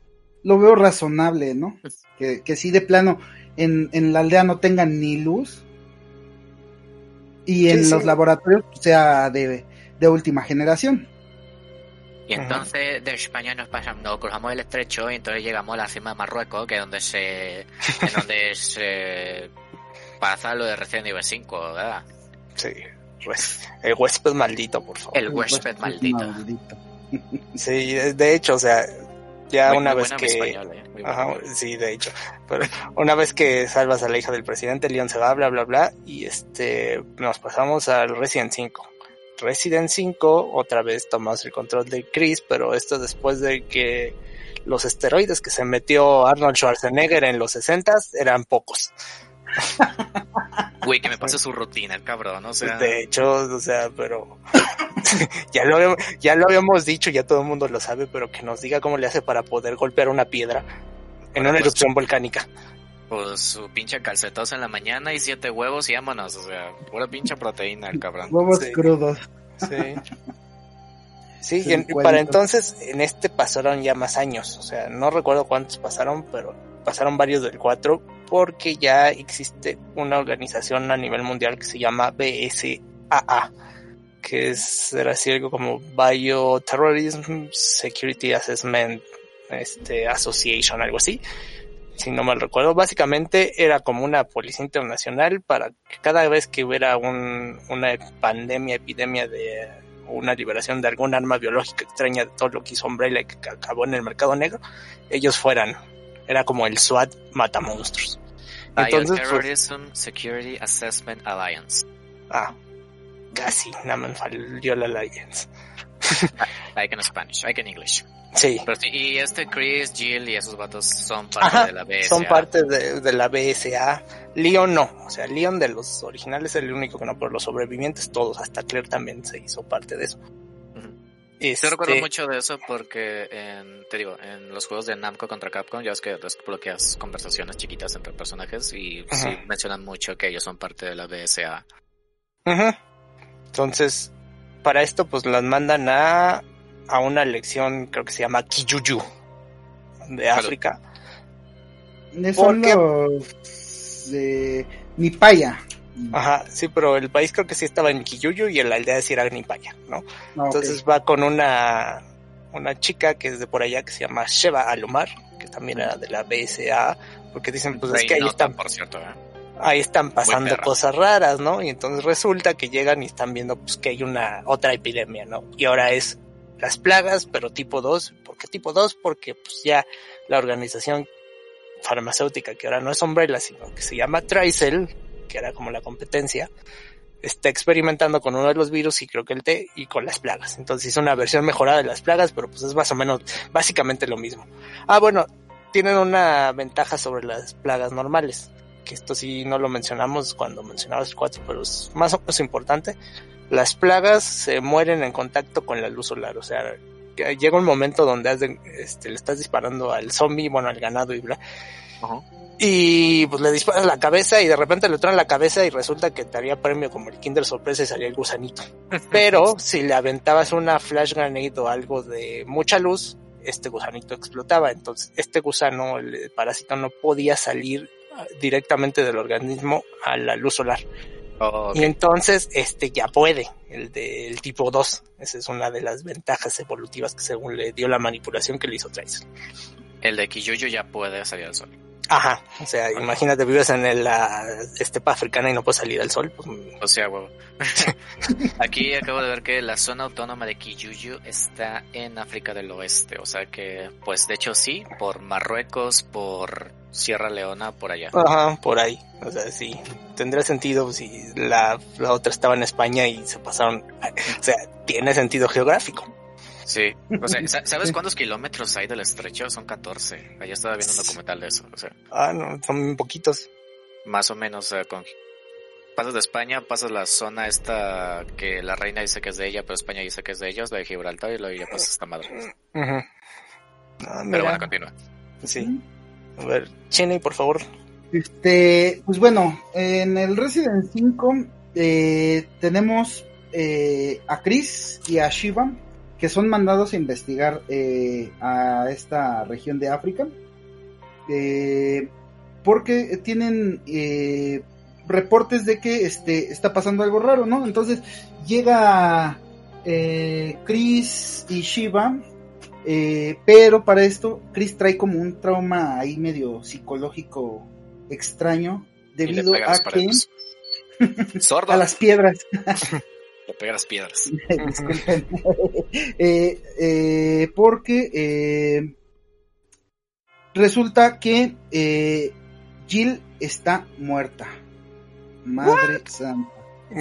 lo veo razonable, ¿no? Pues que, que si de plano en, en la aldea no tengan ni luz, y en los laboratorios sea de, última generación. Y entonces de España nos pasamos, nos cruzamos el estrecho y entonces llegamos a la cima de Marruecos, que es donde se, es donde se pasa lo de Resident Evil 5, ¿verdad? Sí, el huésped maldito, por favor. El huésped, maldito. Sí, de hecho, o sea, ya una vez que ¿eh? sí de hecho pero una vez que salvas a la hija del presidente Leon se va bla bla bla y este nos pasamos al Resident 5 Resident 5 otra vez tomas el control de Chris pero esto después de que los esteroides que se metió Arnold Schwarzenegger en los 60 eran pocos Güey, que me pase su rutina, el cabrón, o sea. De hecho, o sea, pero. ya, lo, ya lo habíamos dicho, ya todo el mundo lo sabe, pero que nos diga cómo le hace para poder golpear una piedra en una pues, erupción volcánica. Pues su pinche calcetos en la mañana y siete huevos y vámonos, o sea, pura pinche proteína, el cabrón. Huevos crudos. Sí. Sí, y para entonces en este pasaron ya más años, o sea, no recuerdo cuántos pasaron, pero pasaron varios del 4 porque ya existe una organización a nivel mundial que se llama BSAA, que es así algo como Bioterrorism Security Assessment este, Association, algo así, si no mal recuerdo. Básicamente era como una policía internacional para que cada vez que hubiera un, una pandemia, epidemia de una liberación de algún arma biológica extraña de todo lo que hizo Umbrella y que acabó en el mercado negro, ellos fueran. Era como el SWAT mata monstruos. Entonces, pues, Terrorism Security Assessment Alliance. Ah, casi, nada más falló la Alliance. like in Spanish, like in English. Sí. y este Chris, Jill y esos vatos son parte de la BSA. Son parte de, la BSA. Leon no. O sea, Leon de los originales es el único que no, pero los sobrevivientes todos, hasta Claire también se hizo parte de eso. Este... recuerdo mucho de eso porque, en, te digo, en los juegos de Namco contra Capcom, ya es que desbloqueas conversaciones chiquitas entre personajes y sí mencionan mucho que ellos son parte de la BSA. Entonces, para esto pues las mandan a, a una lección, creo que se llama Kiyuyu, de África. Son los de Nipaya. Ajá, sí, pero el país creo que sí estaba en Kiyuyu y en la aldea sí era Nipaya, ¿no? Ah, Entonces va con una, una chica que es de por allá que se llama Sheva Alumar, que también era de la BSA, porque dicen, pues es que ahí están, por cierto, ¿eh? ahí están pasando cosas raras, ¿no? Y entonces resulta que llegan y están viendo pues que hay una otra epidemia, ¿no? Y ahora es las plagas, pero tipo 2. ¿Por qué tipo 2? Porque pues ya la organización farmacéutica, que ahora no es Umbrella, sino que se llama Tricel, que era como la competencia, está experimentando con uno de los virus y creo que el T y con las plagas. Entonces es una versión mejorada de las plagas, pero pues es más o menos básicamente lo mismo. Ah, bueno, tienen una ventaja sobre las plagas normales, que esto sí no lo mencionamos cuando mencionabas 4, pero es más o menos importante. Las plagas se mueren en contacto con la luz solar, o sea, llega un momento donde este, le estás disparando al zombie, bueno, al ganado y bla. Y pues le disparas la cabeza y de repente le traen la cabeza y resulta que te haría premio como el Kinder Sorpresa y salía el gusanito. Pero si le aventabas una flash grenade o algo de mucha luz, este gusanito explotaba. Entonces este gusano, el parásito, no podía salir directamente del organismo a la luz solar. Oh, y entonces este ya puede, el del tipo 2. Esa es una de las ventajas evolutivas que según le dio la manipulación que le hizo Tracer. El de Kiyuyu ya puede salir al sol. Ajá, o sea, imagínate, vives en la estepa africana y no puedes salir al sol. Pues... O sea, huevo. Aquí acabo de ver que la zona autónoma de Kiyuyu está en África del Oeste, o sea que, pues de hecho sí, por Marruecos, por Sierra Leona, por allá. Ajá, por ahí, o sea, sí, tendría sentido si la, la otra estaba en España y se pasaron, o sea, tiene sentido geográfico. Sí, o sea, ¿sabes cuántos kilómetros hay del estrecho? Son 14. Allá estaba viendo un documental de eso, o sea. Ah, no, son poquitos. Más o menos, con pasas de España, pasas la zona esta que la reina dice que es de ella, pero España dice que es de ellos, la de Gibraltar, y luego ya pasas esta madre. pero bueno, continúa. Sí. A ver, Cheney, por favor. Este, pues bueno, en el Resident 5 eh, tenemos eh, a Chris y a Shiva, que son mandados a investigar eh, a esta región de África, porque tienen reportes de que este, está pasando algo raro, ¿no? Entonces llega Chris y Shiva, pero para esto Chris trae como un trauma ahí medio psicológico extraño debido a que a las piedras Le pega las piedras. Eh, eh, porque eh, resulta que Jill está muerta. Madre santa.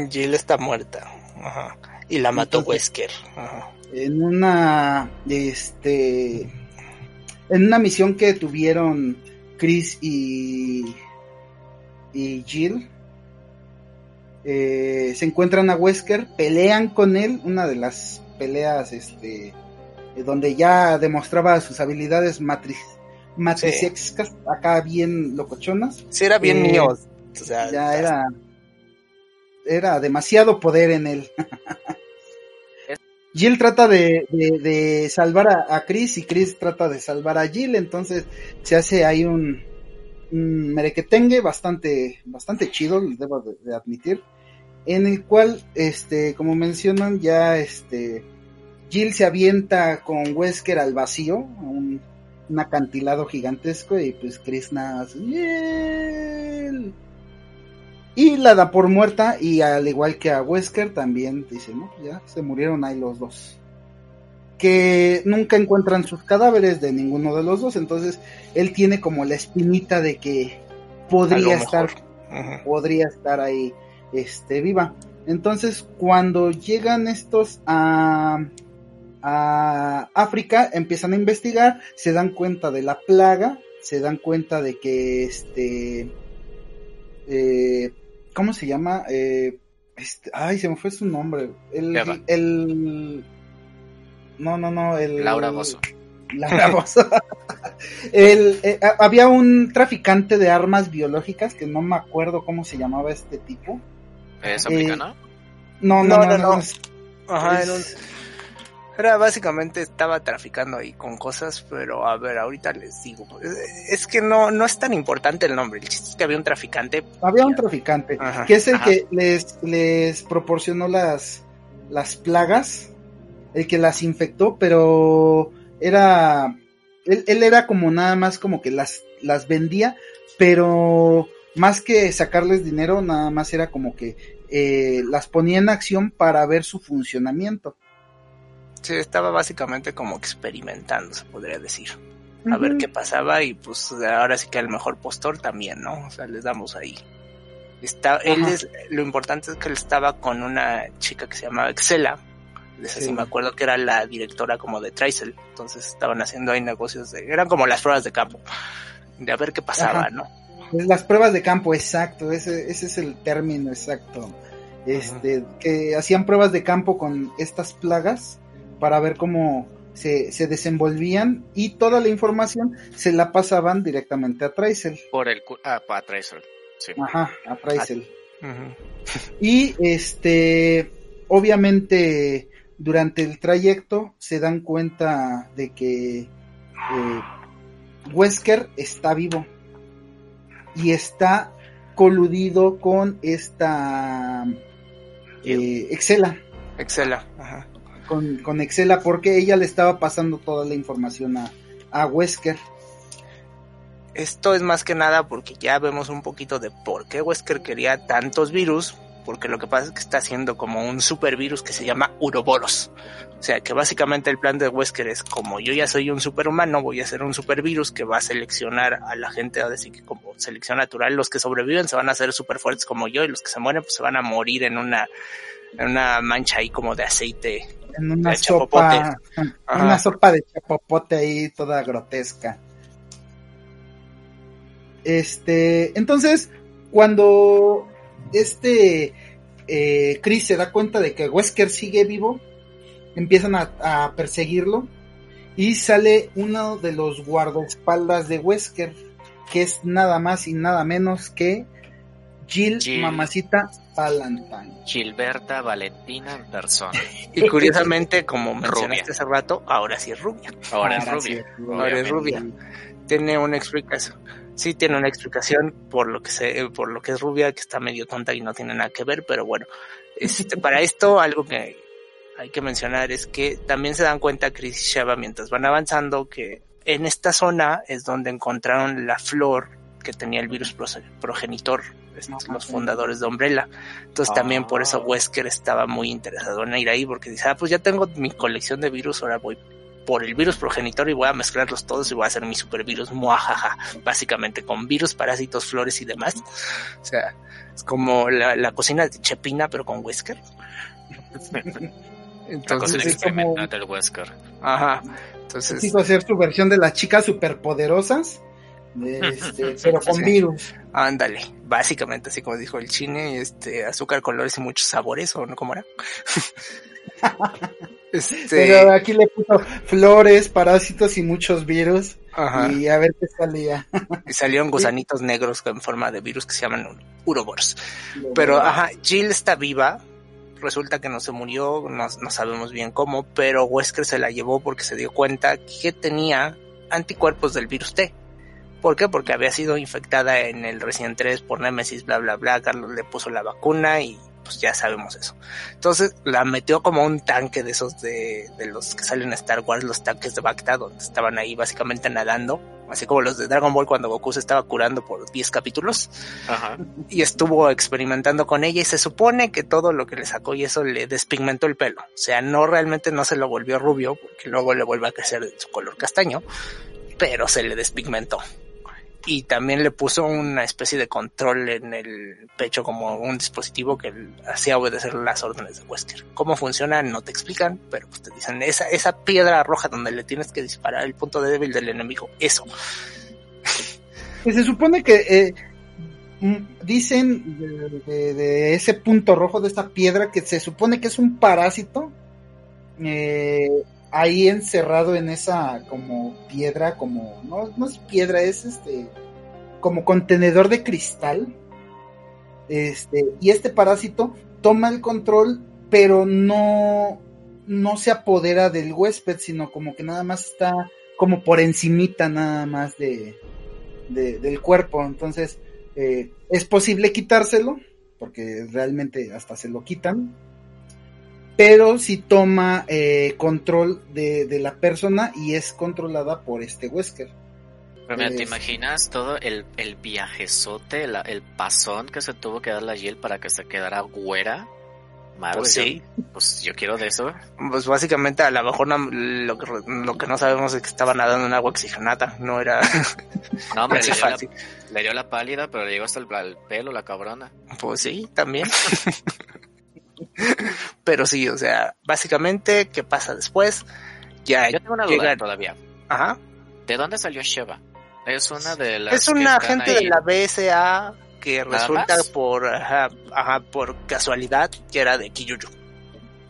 Jill está muerta. Y la mató Wesker. En una. Este. En una misión que tuvieron Chris y. Y Jill eh, se encuentran a Wesker, pelean con él, una de las peleas este, donde ya demostraba sus habilidades matriz, matricexcas, acá bien locochonas. Sí, era bien eh, mío. ya era, era demasiado poder en él. Jill trata de, salvar a, Chris y Chris trata de salvar a Jill, entonces se hace ahí un, un merequetengue bastante, bastante chido, debo de, admitir en el cual, este, como mencionan, ya este, Jill se avienta con Wesker al vacío, un, acantilado gigantesco, y pues Krishna y la da por muerta, y al igual que a Wesker, también dice, no, ya se murieron ahí los dos. Que nunca encuentran sus cadáveres de ninguno de los dos, entonces él tiene como la espinita de que podría estar, podría estar ahí este, viva. Entonces, cuando llegan estos a, a África, empiezan a investigar, se dan cuenta de la plaga, se dan cuenta de que este, eh, ¿cómo se llama? Eh, este, ay, se me fue su nombre. El, el, no, no, no, el Laura Bozo. Laura Bozo. el, eh, había un traficante de armas biológicas que no me acuerdo cómo se llamaba este tipo. ¿Es africana? Eh, no, no, no, no, Ajá, era básicamente estaba traficando ahí con cosas, pero a ver, ahorita les digo. Es que no, no es tan importante el nombre. El chiste es que había un traficante. Había un traficante, que es el que les, les proporcionó las, las plagas, el que las infectó, pero era. Él, él era como nada más como que las, las vendía, pero más que sacarles dinero, nada más era como que eh, las ponía en acción para ver su funcionamiento. Sí, estaba básicamente como experimentando, se podría decir. A ver qué pasaba y pues ahora sí que el mejor postor también, ¿no? O sea, les damos ahí. Está, él es, lo importante es que él estaba con una chica que se llamaba Excela. sí. me acuerdo que era la directora como de Tricel. Entonces estaban haciendo ahí negocios de, eran como las pruebas de campo. De a ver qué pasaba, ¿no? Las pruebas de campo, exacto, ese, ese es el término exacto. Este, que hacían pruebas de campo con estas plagas para ver cómo se, se, desenvolvían y toda la información se la pasaban directamente a Tracer. Por el ah, a Tracer, sí. Ajá, a Tracer. Y este, obviamente, durante el trayecto se dan cuenta de que eh, Wesker está vivo y está coludido con esta eh, Excela. Excela, ajá. Con, con, Excela porque ella le estaba pasando toda la información a, a Wesker. Esto es más que nada porque ya vemos un poquito de por qué Wesker quería tantos virus porque lo que pasa es que está haciendo como un supervirus que se llama Uroboros. O sea, que básicamente el plan de Wesker es como yo ya soy un superhumano, voy a hacer un supervirus que va a seleccionar a la gente, a decir que como selección natural, los que sobreviven se van a hacer super fuertes como yo y los que se mueren pues se van a morir en una, en una mancha ahí como de aceite. En una sopa, una sopa de chapopote ahí toda grotesca. Este, entonces, cuando este eh, Chris se da cuenta de que Wesker sigue vivo, empiezan a, perseguirlo y sale uno de los guardaespaldas de Wesker, que es nada más y nada menos que Jill, Mamacita Valentine. Gilberta Valentina en persona. Y curiosamente, como mencionaste hace rato, ahora sí es rubia. Ahora, es rubia. Ahora es rubia. Tiene una explicación. Sí tiene una explicación por lo que se, por lo que es rubia, que está medio tonta y no tiene nada que ver, pero bueno, este, para esto algo que hay que mencionar es que también se dan cuenta Chris y Sheva mientras van avanzando que en esta zona es donde encontraron la flor que tenía el virus progenitor los fundadores de Umbrella. Entonces también por eso ah. Wesker estaba muy interesado en ir ahí porque dice, ah, pues ya tengo mi colección de virus, ahora voy por el virus progenitor y voy a mezclarlos todos y voy a hacer mi supervirus muajaja, básicamente con virus, parásitos, flores y demás. O sea, es como la, cocina de Chepina pero con Wesker. Entonces, es como... del Wesker. Ajá. Entonces, quiso hacer su versión de las chicas superpoderosas este, pero con virus. Ándale, básicamente así como dijo el chine, este, azúcar, colores y muchos sabores, o no como era. este... Pero aquí le puso flores, parásitos y muchos virus. Y a ver qué salía. y salieron gusanitos negros en forma de virus que se llaman Urobors. Pero, ajá, Jill está viva. Resulta que no se murió, no, no sabemos bien cómo, pero Wesker se la llevó porque se dio cuenta que tenía anticuerpos del virus T. ¿Por qué? Porque había sido infectada en el Resident 3 por Nemesis, bla, bla, bla. Carlos le puso la vacuna y pues ya sabemos eso. Entonces la metió como un tanque de esos de, de los que salen en Star Wars, los tanques de Bacta, donde estaban ahí básicamente nadando, así como los de Dragon Ball cuando Goku se estaba curando por 10 capítulos. Ajá. Y estuvo experimentando con ella y se supone que todo lo que le sacó y eso le despigmentó el pelo. O sea, no realmente no se lo volvió rubio, porque luego le vuelve a crecer de su color castaño, pero se le despigmentó y también le puso una especie de control en el pecho como un dispositivo que hacía obedecer las órdenes de Wesker. ¿Cómo funciona? No te explican, pero pues te dicen esa, esa piedra roja donde le tienes que disparar el punto débil del enemigo, eso. se supone que eh, mm, dicen de, ese punto rojo de esta piedra que se supone que es un parásito eh, ahí encerrado en esa como piedra, como, no, no es piedra, es este, como contenedor de cristal. Este, y este parásito toma el control, pero no, no se apodera del huésped, sino como que nada más está como por encimita nada más de, del cuerpo. Entonces, eh, es posible quitárselo, porque realmente hasta se lo quitan, pero si toma eh, control de, de, la persona y es controlada por este Wesker. Pero ¿te imaginas todo el, el viajezote, el pasón que se tuvo que dar la Jill para que se quedara güera? pues sí. Pues yo quiero de eso. Pues básicamente a lo mejor lo, que, lo que no sabemos es que estaba nadando en agua oxigenada, no era... No, hombre, le, dio la, le dio la pálida, pero le llegó hasta el pelo, la cabrona. Pues sí, también. Pero sí, o sea, básicamente, ¿qué pasa después? Ya Yo tengo una duda todavía. Ajá. ¿De dónde salió Sheva? Es una de las. Es una agente de la BSA que resulta por, ajá, por casualidad que era de Kiyuyu.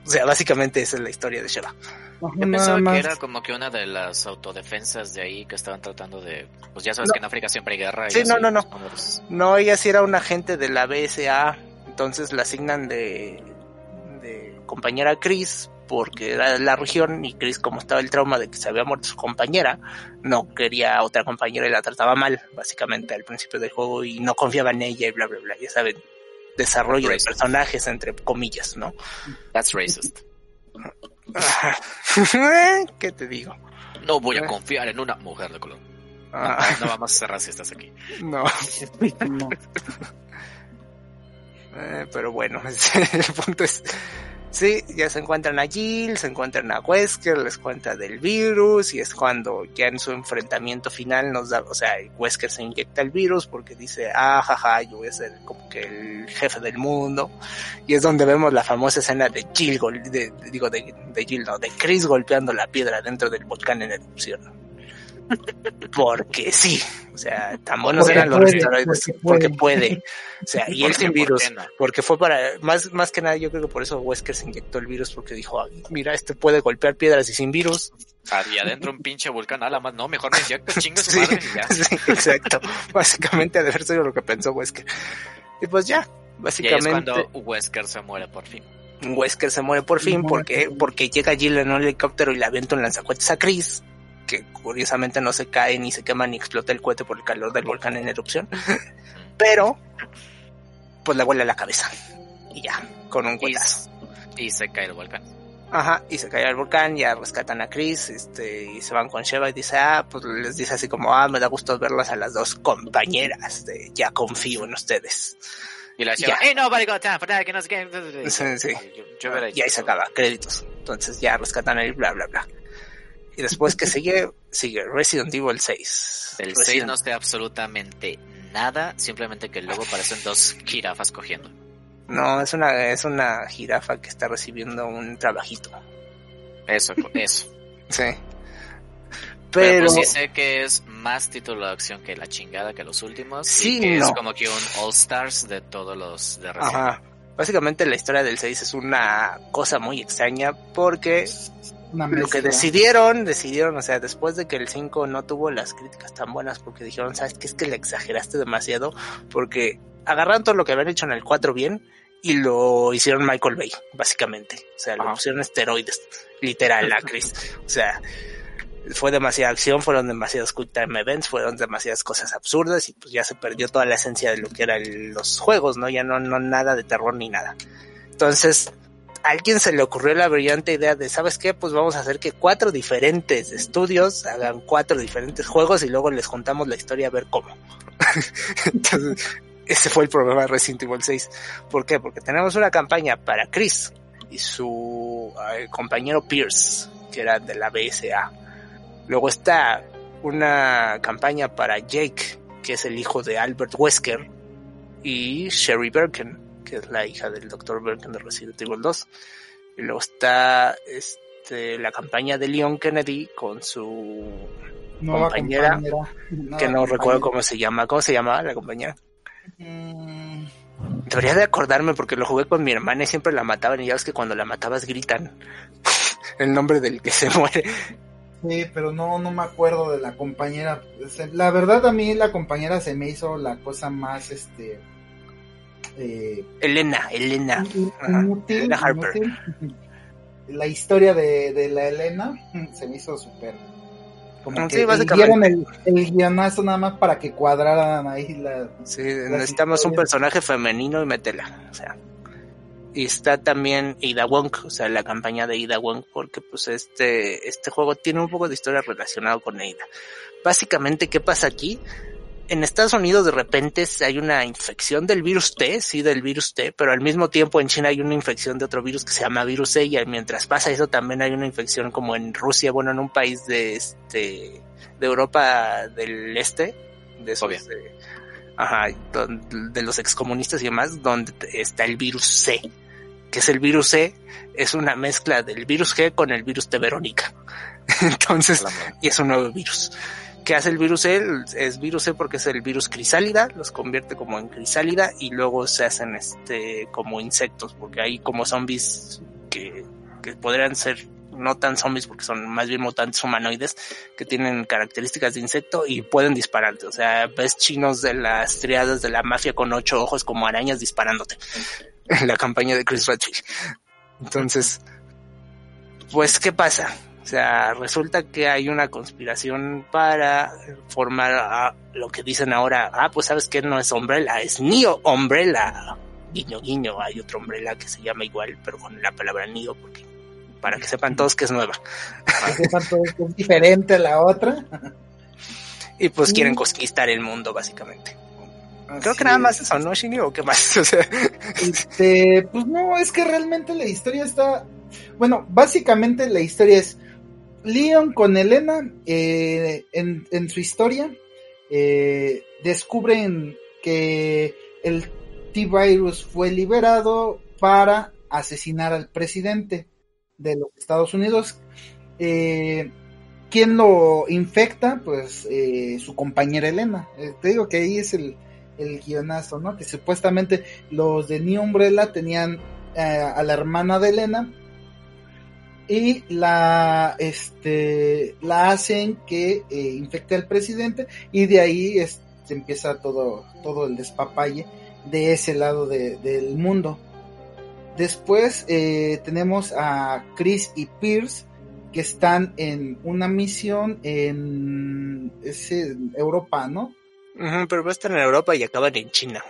O sea, básicamente esa es la historia de Sheva. Yo pensaba que era como que una de las autodefensas de ahí que estaban tratando de. Pues ya sabes que en África siempre hay guerra. Sí, no, no, no. No, ella sí era una agente de la BSA. Entonces la asignan de compañera Chris porque era de la región y Chris como estaba el trauma de que se había muerto su compañera, no quería a otra compañera y la trataba mal, básicamente al principio del juego y no confiaba en ella y bla bla bla, ya saben, desarrollo de personajes entre comillas, ¿no? That's racist. ¿Qué te digo? No voy a eh. confiar en una mujer de color. Ah. No, vamos a ser racistas aquí. No. no. Eh, pero bueno, el punto es Sí, ya se encuentran a Jill, se encuentran a Wesker, les cuenta del virus y es cuando ya en su enfrentamiento final nos da, o sea, Wesker se inyecta el virus porque dice, ah, jaja, yo voy a ser como que el jefe del mundo y es donde vemos la famosa escena de Jill, de, digo, de, de Jill, no, de Chris golpeando la piedra dentro del volcán en erupción. Porque sí. O sea, tan buenos eran los esteroides porque puede. O sea, y él sin virus. Porque fue para, más, más que nada, yo creo que por eso Wesker se inyectó el virus porque dijo, mira, este puede golpear piedras y sin virus. Había adentro un pinche volcán, nada más, no, mejor me inyecto, chinga su madre y ya. Sí, exacto. Básicamente, de haber sido lo que pensó Wesker. Y pues ya, básicamente. Y es cuando Wesker se muere por fin. Wesker se muere por fin porque, porque llega Jill en un helicóptero y le avienta un lanzacuetes a Chris que curiosamente no se cae ni se quema ni explota el cohete por el calor del volcán en erupción. Pero, pues le huele la cabeza. Y ya, con un cuetazo. Y, se cae el volcán. Ajá, y se cae el volcán, ya rescatan a Chris, este, y se van con Sheva y dice, ah, pues les dice así como, ah, me da gusto verlas a las dos compañeras, de, ya confío en ustedes. Y la Sheva, hey, nobody got time for that, que no sé qué. Sí, sí. y ahí se acaba, créditos. Entonces ya rescatan a él, bla, bla, bla. Y después que sigue, sigue Resident Evil 6. El 6 no sé absolutamente nada, simplemente que luego parecen dos jirafas cogiendo. No, es una, es una jirafa que está recibiendo un trabajito. Eso, eso. sí. Pero, pues sí sé que es más título de acción que la chingada que los últimos. Sí, y que es como que un All Stars de todos los de Resident. Ajá. Básicamente la historia del 6 es una cosa muy extraña porque lo que decidieron, decidieron, o sea, después de que el 5 no tuvo las críticas tan buenas porque dijeron, ¿sabes qué? Es que le exageraste demasiado porque agarraron todo lo que habían hecho en el 4 bien y lo hicieron Michael Bay, básicamente. O sea, le pusieron esteroides, literal, a Chris. O sea, fue demasiada acción, fueron demasiados quick time events, fueron demasiadas cosas absurdas y pues ya se perdió toda la esencia de lo que eran los juegos, ¿no? Ya no, no nada de terror ni nada. Entonces, alguien se le ocurrió la brillante idea de, ¿sabes qué? Pues vamos a hacer que cuatro diferentes estudios hagan cuatro diferentes juegos y luego les contamos la historia a ver cómo. Entonces, ese fue el problema de Resident Evil 6. ¿Por qué? Porque tenemos una campaña para Chris y su eh, compañero Pierce, que era de la BSA. Luego está una campaña para Jake, que es el hijo de Albert Wesker, y Sherry Birkin, que es la hija del Dr. Birkin de Resident Evil 2. Y luego está este, la campaña de Leon Kennedy con su compañera, que no recuerdo cómo se llama. ¿Cómo se llama la compañera? Mm. Debería de acordarme porque lo jugué con mi hermana y siempre la mataban y ya ves que cuando la matabas gritan el nombre del que se muere. Sí, pero no, no me acuerdo de la compañera. La verdad a mí la compañera se me hizo la cosa más, este, eh, Elena, Elena. Harper. La historia de, la Elena se me hizo súper. Como que dieron el, el, guionazo nada más para que cuadraran ahí la. Sí, necesitamos un personaje femenino y metela. O sea. Y está también Ida Wong, o sea, la campaña de Ida Wong, porque pues este, este juego tiene un poco de historia relacionado con Ida. Básicamente, ¿qué pasa aquí? En Estados Unidos de repente hay una infección del virus T, sí, del virus T, pero al mismo tiempo en China hay una infección de otro virus que se llama virus E y mientras pasa eso también hay una infección como en Rusia, bueno, en un país de este de Europa del Este, de esos, de, ajá, de los excomunistas y demás, donde está el virus C, que es el virus C, es una mezcla del virus G con el virus T Verónica. Entonces, y es un nuevo virus. ¿Qué hace el virus E? Es virus E porque es el virus crisálida, los convierte como en crisálida y luego se hacen este como insectos, porque hay como zombies que, que podrían ser no tan zombies porque son más bien mutantes humanoides que tienen características de insecto y pueden dispararte. O sea, ves chinos de las triadas de la mafia con ocho ojos como arañas disparándote en la campaña de Chris Redfield. Entonces, pues, ¿qué pasa? O sea, resulta que hay una conspiración para formar a lo que dicen ahora, ah, pues sabes que no es Umbrella, es Neo Umbrella. Guiño, guiño, hay otro Umbrella que se llama igual, pero con la palabra Neo, porque para que sepan todos que es nueva. Para que sepan todos que es diferente a la otra. y pues quieren conquistar el mundo, básicamente. Creo que nada más eso, ¿no, Shinny? ¿O qué más? O sea... Este, pues no, es que realmente la historia está... Bueno, básicamente la historia es Leon con Elena, eh, en, su historia, eh, descubren que el T-Virus fue liberado para asesinar al presidente de los Estados Unidos, eh, ¿quién lo infecta? Pues eh, su compañera Elena. Eh, te digo que ahí es el, el guionazo, ¿no? Que supuestamente los de New Umbrella tenían eh, a la hermana de Elena y la este la hacen que eh, infecte al presidente y de ahí se empieza todo todo el despapalle de ese lado del mundo. Después eh, tenemos a Chris y Pierce que están en una misión en Europa no pero va a estar en Europa y acaban en China.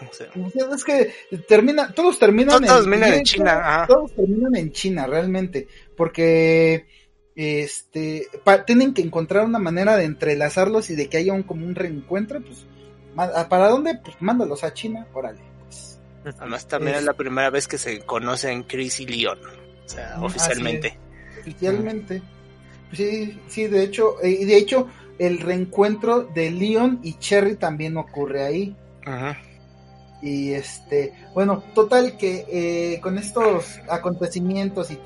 Es que termina, todos terminan, en, China. Todos terminan en China, realmente. Porque este tienen que encontrar una manera de entrelazarlos y de que haya un como un reencuentro. Pues, ¿para dónde? Pues mándalos a China, órale. Pues. Además, también es, la primera vez que se conocen Chris y Leon. O sea, oficialmente. Oficialmente. Sí, sí, de hecho, eh, y de hecho, el reencuentro de Leon y Cherry también ocurre ahí. Ajá. Y este, bueno, total que eh, con estos acontecimientos y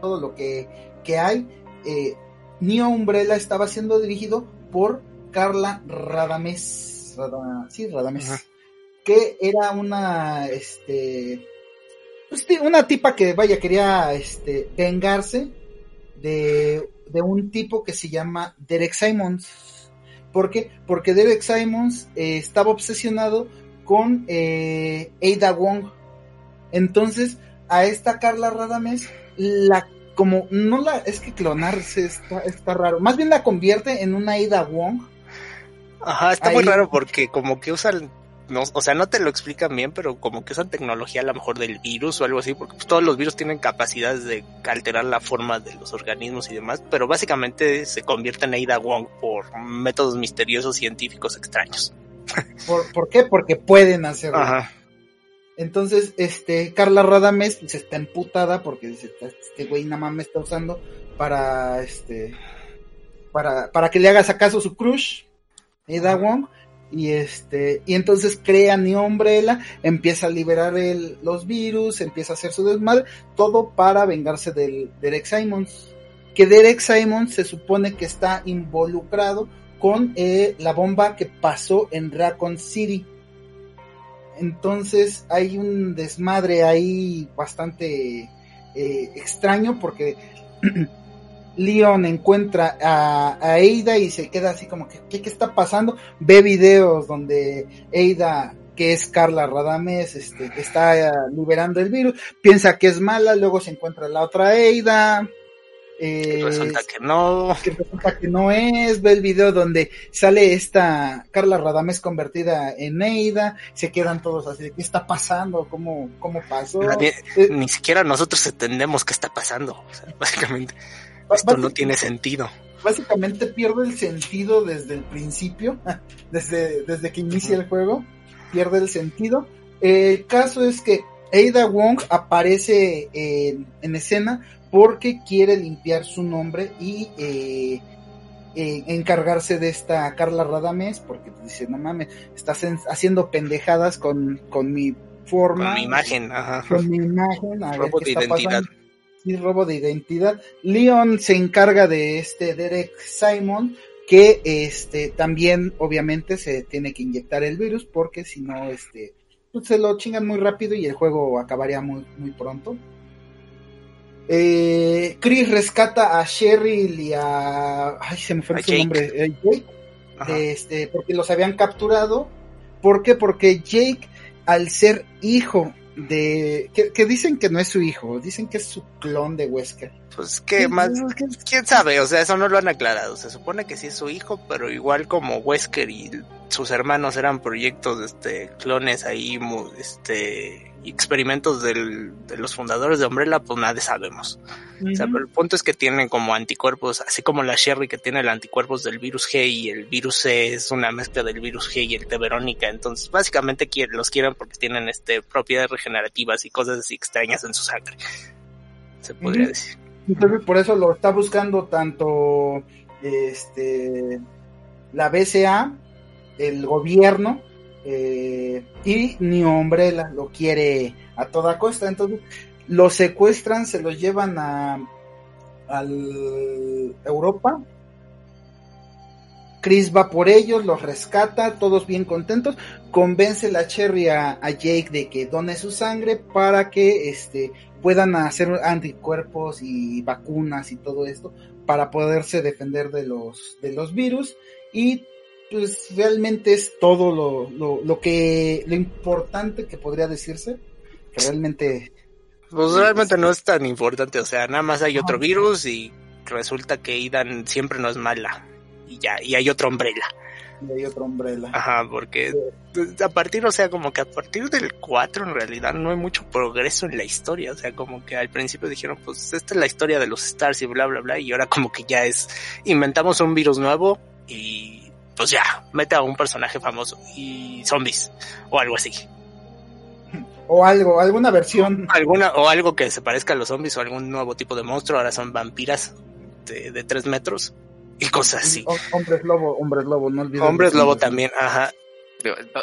todo lo que, que hay, eh, Neo Umbrella estaba siendo dirigido por Carla Radames. sí, Radames. Que era una, este, pues, una tipa que, vaya, quería, este, vengarse de de un tipo que se llama Derek Simons. ¿Por qué? Porque Derek Simons eh, estaba obsesionado con eh, Ada Wong. Entonces, a esta Carla Radames, la como no la es que clonarse está, está raro, más bien la convierte en una Ada Wong. Ajá, está muy raro porque como que usan no, o sea, no te lo explican bien, pero como que usan tecnología a lo mejor del virus o algo así, porque pues, todos los virus tienen capacidades de alterar la forma de los organismos y demás, pero básicamente se convierten en Ada Wong por métodos misteriosos científicos extraños. ¿Por, qué? Porque pueden hacerlo. Ajá. Entonces, este, Carla Radames se está emputada porque dice, este güey nada más me está usando para, este, para, para que le hagas acaso su crush, Ada Wong, y este y entonces crea New Umbrella, empieza a liberar el, los virus, empieza a hacer su desmadre, todo para vengarse del Derek Simons. Que Derek Simons se supone que está involucrado con eh, la bomba que pasó en Raccoon City. Entonces hay un desmadre ahí bastante eh, extraño porque Leon encuentra a, a, Ada y se queda así como que, ¿qué, está pasando? Ve videos donde Ada, que es Carla Radames, este, está liberando el virus, piensa que es mala, luego se encuentra la otra Ada. Eh, resulta que no. Que resulta que no es. Ve el video donde sale esta Carla Radames convertida en Ada. Se quedan todos así. ¿Qué está pasando? ¿Cómo, cómo pasó? Eh, ni siquiera nosotros entendemos qué está pasando. básicamente. Esto no tiene sentido. Básicamente pierde el sentido desde el principio, desde, desde que inicia el juego, pierde el sentido. El caso es que Ada Wong aparece en, escena porque quiere limpiar su nombre y eh, eh, encargarse de esta Carla Radames, porque dice, no mames, estás haciendo pendejadas con, con mi forma. Con mi imagen, ajá. Con mi imagen, a ver qué está pasando y robo de identidad. Leon se encarga de este Derek Simon, que este también obviamente se tiene que inyectar el virus, porque si no, este, pues, se lo chingan muy rápido y el juego acabaría muy, muy pronto. Eh, Chris rescata a Cheryl y a. Ay, se me fue su nombre. Eh, Jake. Este, porque los habían capturado. ¿Por qué? Porque Jake, al ser hijo de que, dicen que no es su hijo, dicen que es su clon de Wesker. Pues que más, quién sabe, o sea, eso no lo han aclarado. Se supone que sí es su hijo, pero igual como Wesker y sus hermanos eran proyectos, este, clones ahí, este, experimentos del, de los fundadores de Umbrella, pues nada sabemos. O sea, pero el punto es que tienen como anticuerpos, así como la Sherry que tiene el anticuerpos del virus G y el virus C es una mezcla del virus G y el T Verónica. Entonces, básicamente los quieren porque tienen este propiedades regenerativas y cosas así extrañas en su sangre. Se podría decir. Entonces, por eso lo está buscando tanto este la BCA, el gobierno, eh, y New Umbrella lo quiere a toda costa. Entonces, los secuestran, se los llevan a, Europa. Chris va por ellos, los rescata, todos bien contentos, convence la Cherry a, Jake de que done su sangre para que este, puedan hacer anticuerpos y vacunas y todo esto para poderse defender de los, de los virus. Y pues realmente es todo lo, lo, lo que lo importante que podría decirse que realmente pues realmente no es tan importante, o sea, nada más hay otro virus y resulta que Idan siempre no es mala. Y ya, y hay otra umbrella. Y hay otra umbrella. Ajá, porque pues, a partir, o sea, como que a partir del 4 en realidad no hay mucho progreso en la historia. O sea, como que al principio dijeron, pues esta es la historia de los Stars y bla, bla, bla. Y ahora como que ya es, inventamos un virus nuevo y pues ya, mete a un personaje famoso y zombies o algo así o algo, alguna versión. Alguna, o algo que se parezca a los zombies o algún nuevo tipo de monstruo, ahora son vampiras de, de tres metros y cosas así. Hombres lobo, hombres lobo, no olvides. Hombres lobo también, ajá.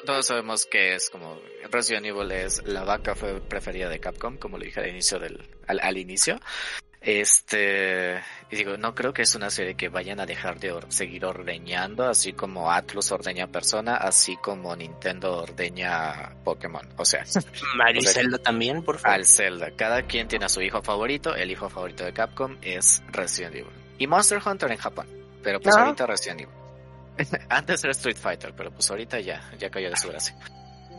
Todos sabemos que es como Resident Evil es la vaca fue preferida de Capcom, como lo dije al inicio del, al, al inicio. Este, digo, no creo que es una serie que vayan a dejar de seguir ordeñando, así como Atlus ordeña Persona, así como Nintendo ordeña Pokémon. O sea, Mario Zelda también, por favor. Al Zelda. Cada quien tiene a su hijo favorito. El hijo favorito de Capcom es Resident Evil. Y Monster Hunter en Japón. Pero pues ah. ahorita Resident Evil. Antes era Street Fighter, pero pues ahorita ya, ya cayó de su gracia.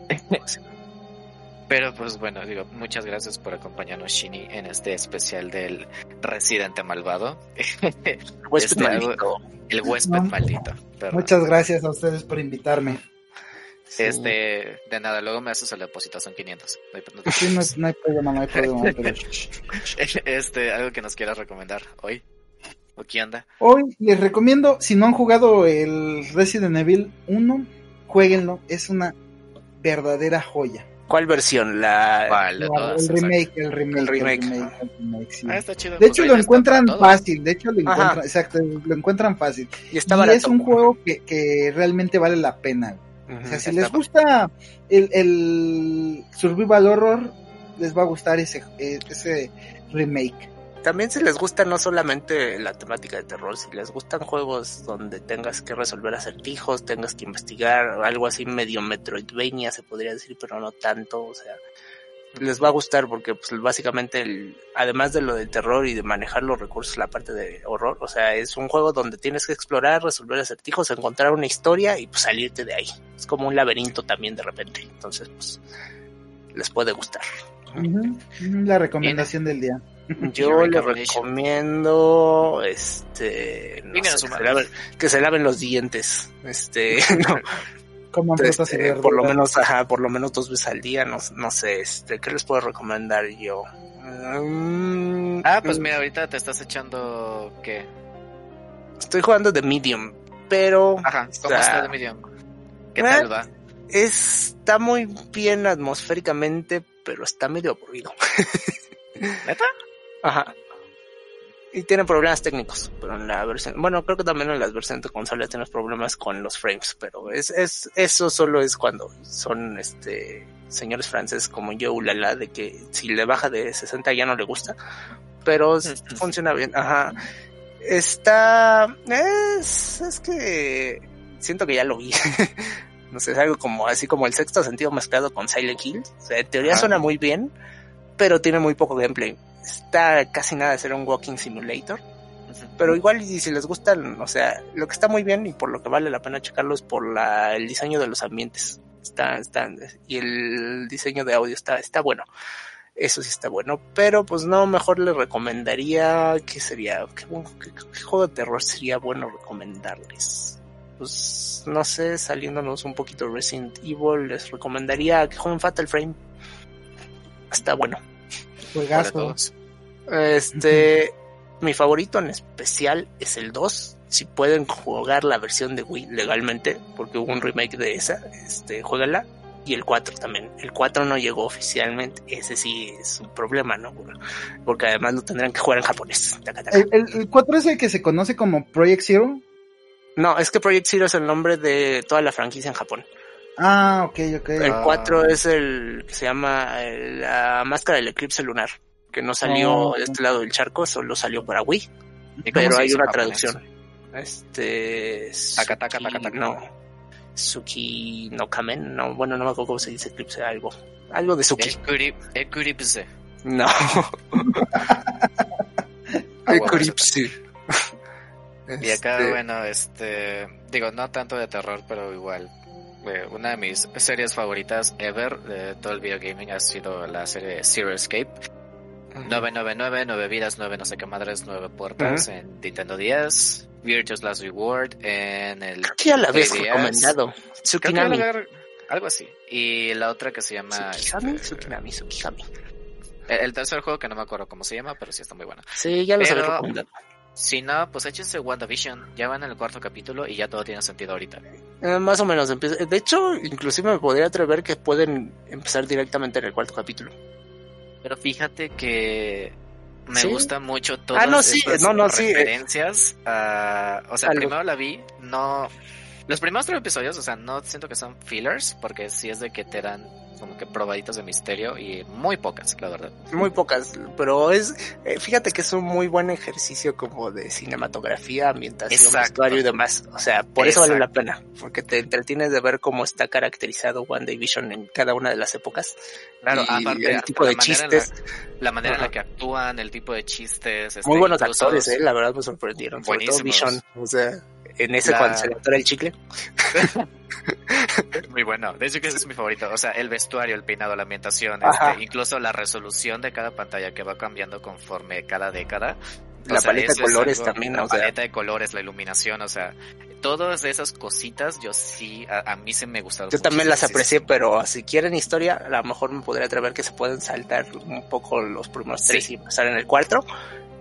Pero pues bueno, digo, muchas gracias por acompañarnos, Shini, en este especial del residente malvado. el huésped este, maldito. El huésped maldito. Muchas gracias a ustedes por invitarme. Este, de nada, luego me haces el depósito, son 500. No hay, sí, no, hay problema, no hay problema. Este, algo que nos quieras recomendar hoy. ¿O qué anda? Hoy les recomiendo, si no han jugado el Resident Evil 1, jueguenlo, es una verdadera joya. ¿Cuál versión? La... el, remake, el, remake, el remake, ah, está chido. De hecho, lo encuentran fácil. De hecho, lo encuentran, exacto, lo encuentran fácil. Y, es un juego que, que realmente vale la pena. o sea, si les gusta el, el survival horror, les va a gustar ese, ese remake también si les gusta no solamente la temática de terror, si les gustan juegos donde tengas que resolver acertijos, tengas que investigar, algo así medio Metroidvania se podría decir, pero no tanto, o sea, les va a gustar porque pues básicamente el, además de lo del terror y de manejar los recursos, la parte de horror, o sea, es un juego donde tienes que explorar, resolver acertijos, encontrar una historia y pues salirte de ahí. Es como un laberinto también de repente, entonces pues les puede gustar. La recomendación del día. Yo le recomiendo este que, se laven, los dientes. Este Como este, por lo menos, ajá, por lo menos dos veces al día, no, no sé, este, ¿qué les puedo recomendar yo? Mm, ah, pues mira, ahorita te estás echando ¿qué? Estoy jugando de Medium, pero Ajá, ¿cómo está, de Medium? ¿Qué tal va? Está muy bien atmosféricamente, pero está medio aburrido. ¿Neta? Ajá. Y tiene problemas técnicos, pero en la versión, bueno, creo que también en las versiones de consola tienes problemas con los frames, pero es, es, eso solo es cuando son, este, señores franceses como yo, ulala, de que si le baja de 60 ya no le gusta, pero funciona bien, ajá. Está, es, es que siento que ya lo vi. no sé, es algo como, así como el sexto sentido mezclado con Silent Hill. O sea, en teoría suena muy bien, pero tiene muy poco gameplay está casi nada de ser un walking simulator. Pero igual, y si les gustan, o sea, lo que está muy bien y por lo que vale la pena checarlo es por la, el diseño de los ambientes. Está, está, y el diseño de audio está, está bueno. Eso sí está bueno. Pero pues no, mejor les recomendaría, ¿qué sería? ¿Qué, juego de terror sería bueno recomendarles? Pues no sé, saliéndonos un poquito Resident Evil, les recomendaría que jueguen Fatal Frame. Está bueno. Este, mi favorito en especial es el 2. Si pueden jugar la versión de Wii legalmente, porque hubo un remake de esa, este, jueguenla. Y el 4 también. El 4 no llegó oficialmente. Ese sí es un problema, ¿no? Porque además lo tendrán que jugar en japonés. ¿El, 4 es el que se conoce como Project Zero? No, es que Project Zero es el nombre de toda la franquicia en Japón. Ah, ok, ok. El 4 ah. es el que se llama la máscara del eclipse lunar, que no salió oh. de este lado del charco, solo salió para Wii. Pero hay una traducción. Este. Takataka, No. Suki no Kamen, no, bueno, no me acuerdo cómo se dice Eclipse, algo. Algo de Suki. Eclipse. No. Eclipse. Y acá, este bueno, este. Digo, no tanto de terror, pero igual. Eh, una de mis series favoritas ever de todo el videogaming ha sido la serie Zero Escape 999, 9 vidas, 9 no sé qué madres, 9 puertas en Nintendo 10. Virtuous Last Reward en el. ¿Qué ya la habías recomendado? Tsukinami. algo así. Y la otra que se llama. Tsukinami, este, Tsukinami, Tsukinami. El, tercer juego que no me acuerdo cómo se llama, pero sí está muy bueno. Sí, ya lo había recomendado. Si no, pues échense WandaVision. Ya van en el cuarto capítulo y ya todo tiene sentido ahorita. Eh, más o menos. De hecho, inclusive me podría atrever que pueden empezar directamente en el cuarto capítulo. Pero fíjate que me gusta mucho todas ah, no, sí. no, no, sí. referencias. o sea, primero la vi, no... Los primeros tres episodios, o sea, no siento que son fillers, porque sí es de que te dan como que probaditos de misterio y muy pocas, la verdad. Muy pocas, pero es, eh, fíjate que es un muy buen ejercicio como de cinematografía, ambientación, vestuario y demás. O sea, por eso vale la pena, porque te entretienes de ver cómo está caracterizado One Vision en cada una de las épocas. Claro, aparte el tipo de chistes. La, manera en la que actúan, el tipo de chistes. Este, muy buenos actores, eh, la verdad me sorprendieron. Sobre todo Vision, o sea, en ese cuando se le atora el chicle. Muy bueno. De hecho que ese es mi favorito. O sea, el vestuario, el peinado, la ambientación, este, incluso la resolución de cada pantalla que va cambiando conforme cada década. La paleta de colores también. La paleta de colores, la iluminación, o sea, todas esas cositas yo sí, a, mí se me gustaron. Yo también las aprecié, pero si quieren historia, a lo mejor me podría atrever que se pueden saltar un poco los primeros tres y pasar en el cuarto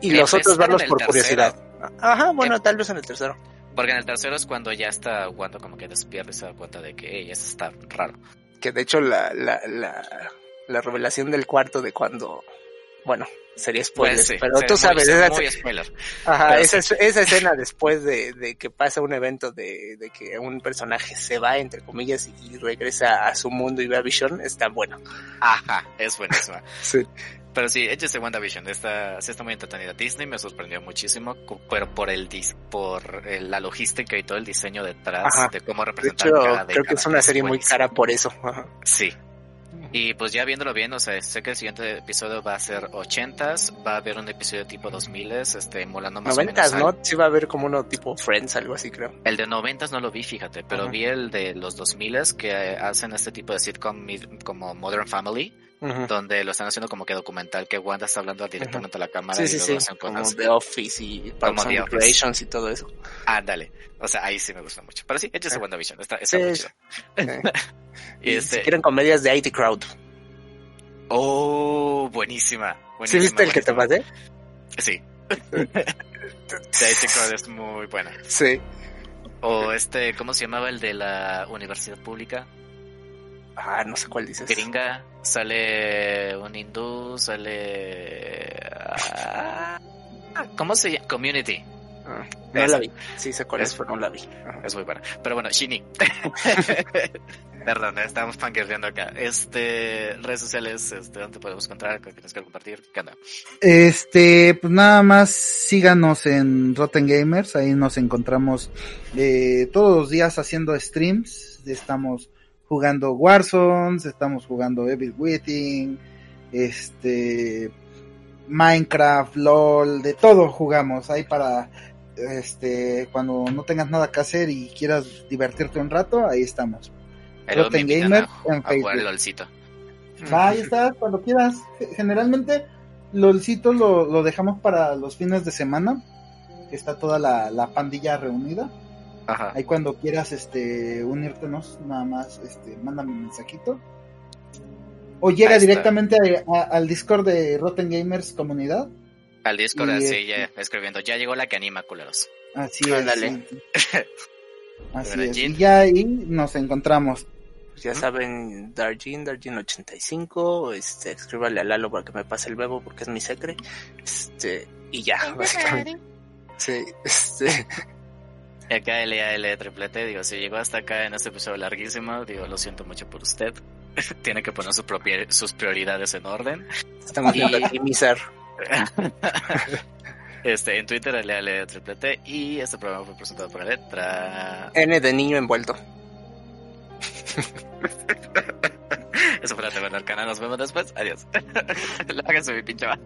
y los otros verlos por curiosidad. Ajá, bueno, tal vez en el tercero. Porque en el tercero es cuando ya está Wanda como que despierta y se da cuenta de que ella está raro. Que de hecho la, la, la, la revelación del cuarto de cuando, bueno, sería spoiler, pues pero tú sabes, Ajá, esa, esa, escena después de, de, que pasa un evento de, de, que un personaje se va, entre comillas, y regresa a su mundo y ve a Vision, está bueno. Ajá, es buenísima. sí. Pero sí, échese WandaVision, está, está muy entretenida. Disney me sorprendió muchísimo, pero por el por la logística y todo el diseño detrás de cómo representar cada Creo que es una serie muy cara por eso. Sí. Y pues ya viéndolo bien, o sea, sé que el siguiente episodio va a ser 80s, va a haber un episodio tipo 2000 este, molando más 90 o menos. ¿no? Sí va a haber como uno tipo Friends, algo así creo. El de 90 no lo vi, fíjate, pero vi el de los 2000 que hacen este tipo de sitcom como Modern Family donde lo están haciendo como que documental, que Wanda está hablando directamente a la cámara sí, y sí, sí. como The Office y Parks and Recreations y todo eso. Ándale, o sea, ahí sí me gusta mucho. Pero sí, échese ah. WandaVision, está, está muy chido. y, este... Si quieren comedias de IT Crowd. Oh, buenísima. buenísima ¿Sí viste el que te pasé? Sí. The IT Crowd es muy buena. Sí. O este, ¿cómo se llamaba el de la universidad pública? Ah, no sé cuál dices. Gringa, sale un hindú, sale... Ah, ¿Cómo se llama? Community. Ah, no la vi. Sí sé cuál es, pero no la vi. Es muy buena. Pero bueno, Shini. Perdón, estamos fangirleando acá. Este, redes sociales, este, ¿dónde podemos encontrar? ¿Qué tienes que compartir? ¿Qué? Este, pues nada más síganos en Rotten Gamers, ahí nos encontramos eh, todos los días haciendo streams, estamos jugando Warzone, estamos jugando Evil Within, este Minecraft, LOL, de todo jugamos ahí para este cuando no tengas nada que hacer y quieras divertirte un rato, ahí estamos. Rotten Gamer en Facebook. Ahí está, cuando quieras. Generalmente LOLcito lo, lo dejamos para los fines de semana, que está toda la, la pandilla reunida. Ahí cuando quieras este unírtenos, nada más este mándame un mensajito. O llega directamente al Discord de Rotten Gamers comunidad. Al Discord, así, ya escribiendo. Ya llegó la que anima, culeros. Así es. así es. Y ya ahí nos encontramos. Pues ya saben, Darjin, Darjin85, este, escríbale a Lalo para que me pase el bebo porque es mi secre. Este, y ya, básicamente. Sí, este. AKL, AL, triple T, digo, si llegó hasta acá en este episodio larguísimo, digo, lo siento mucho por usted. Tiene que poner su propia, sus prioridades en orden. Estamos viendo y... minimizar. este, en Twitter, ale, ale, triple T, y este programa fue presentado por la letra... N de niño envuelto. Eso fue la TV del canal, nos vemos después, adiós. Láganse mi pinche va.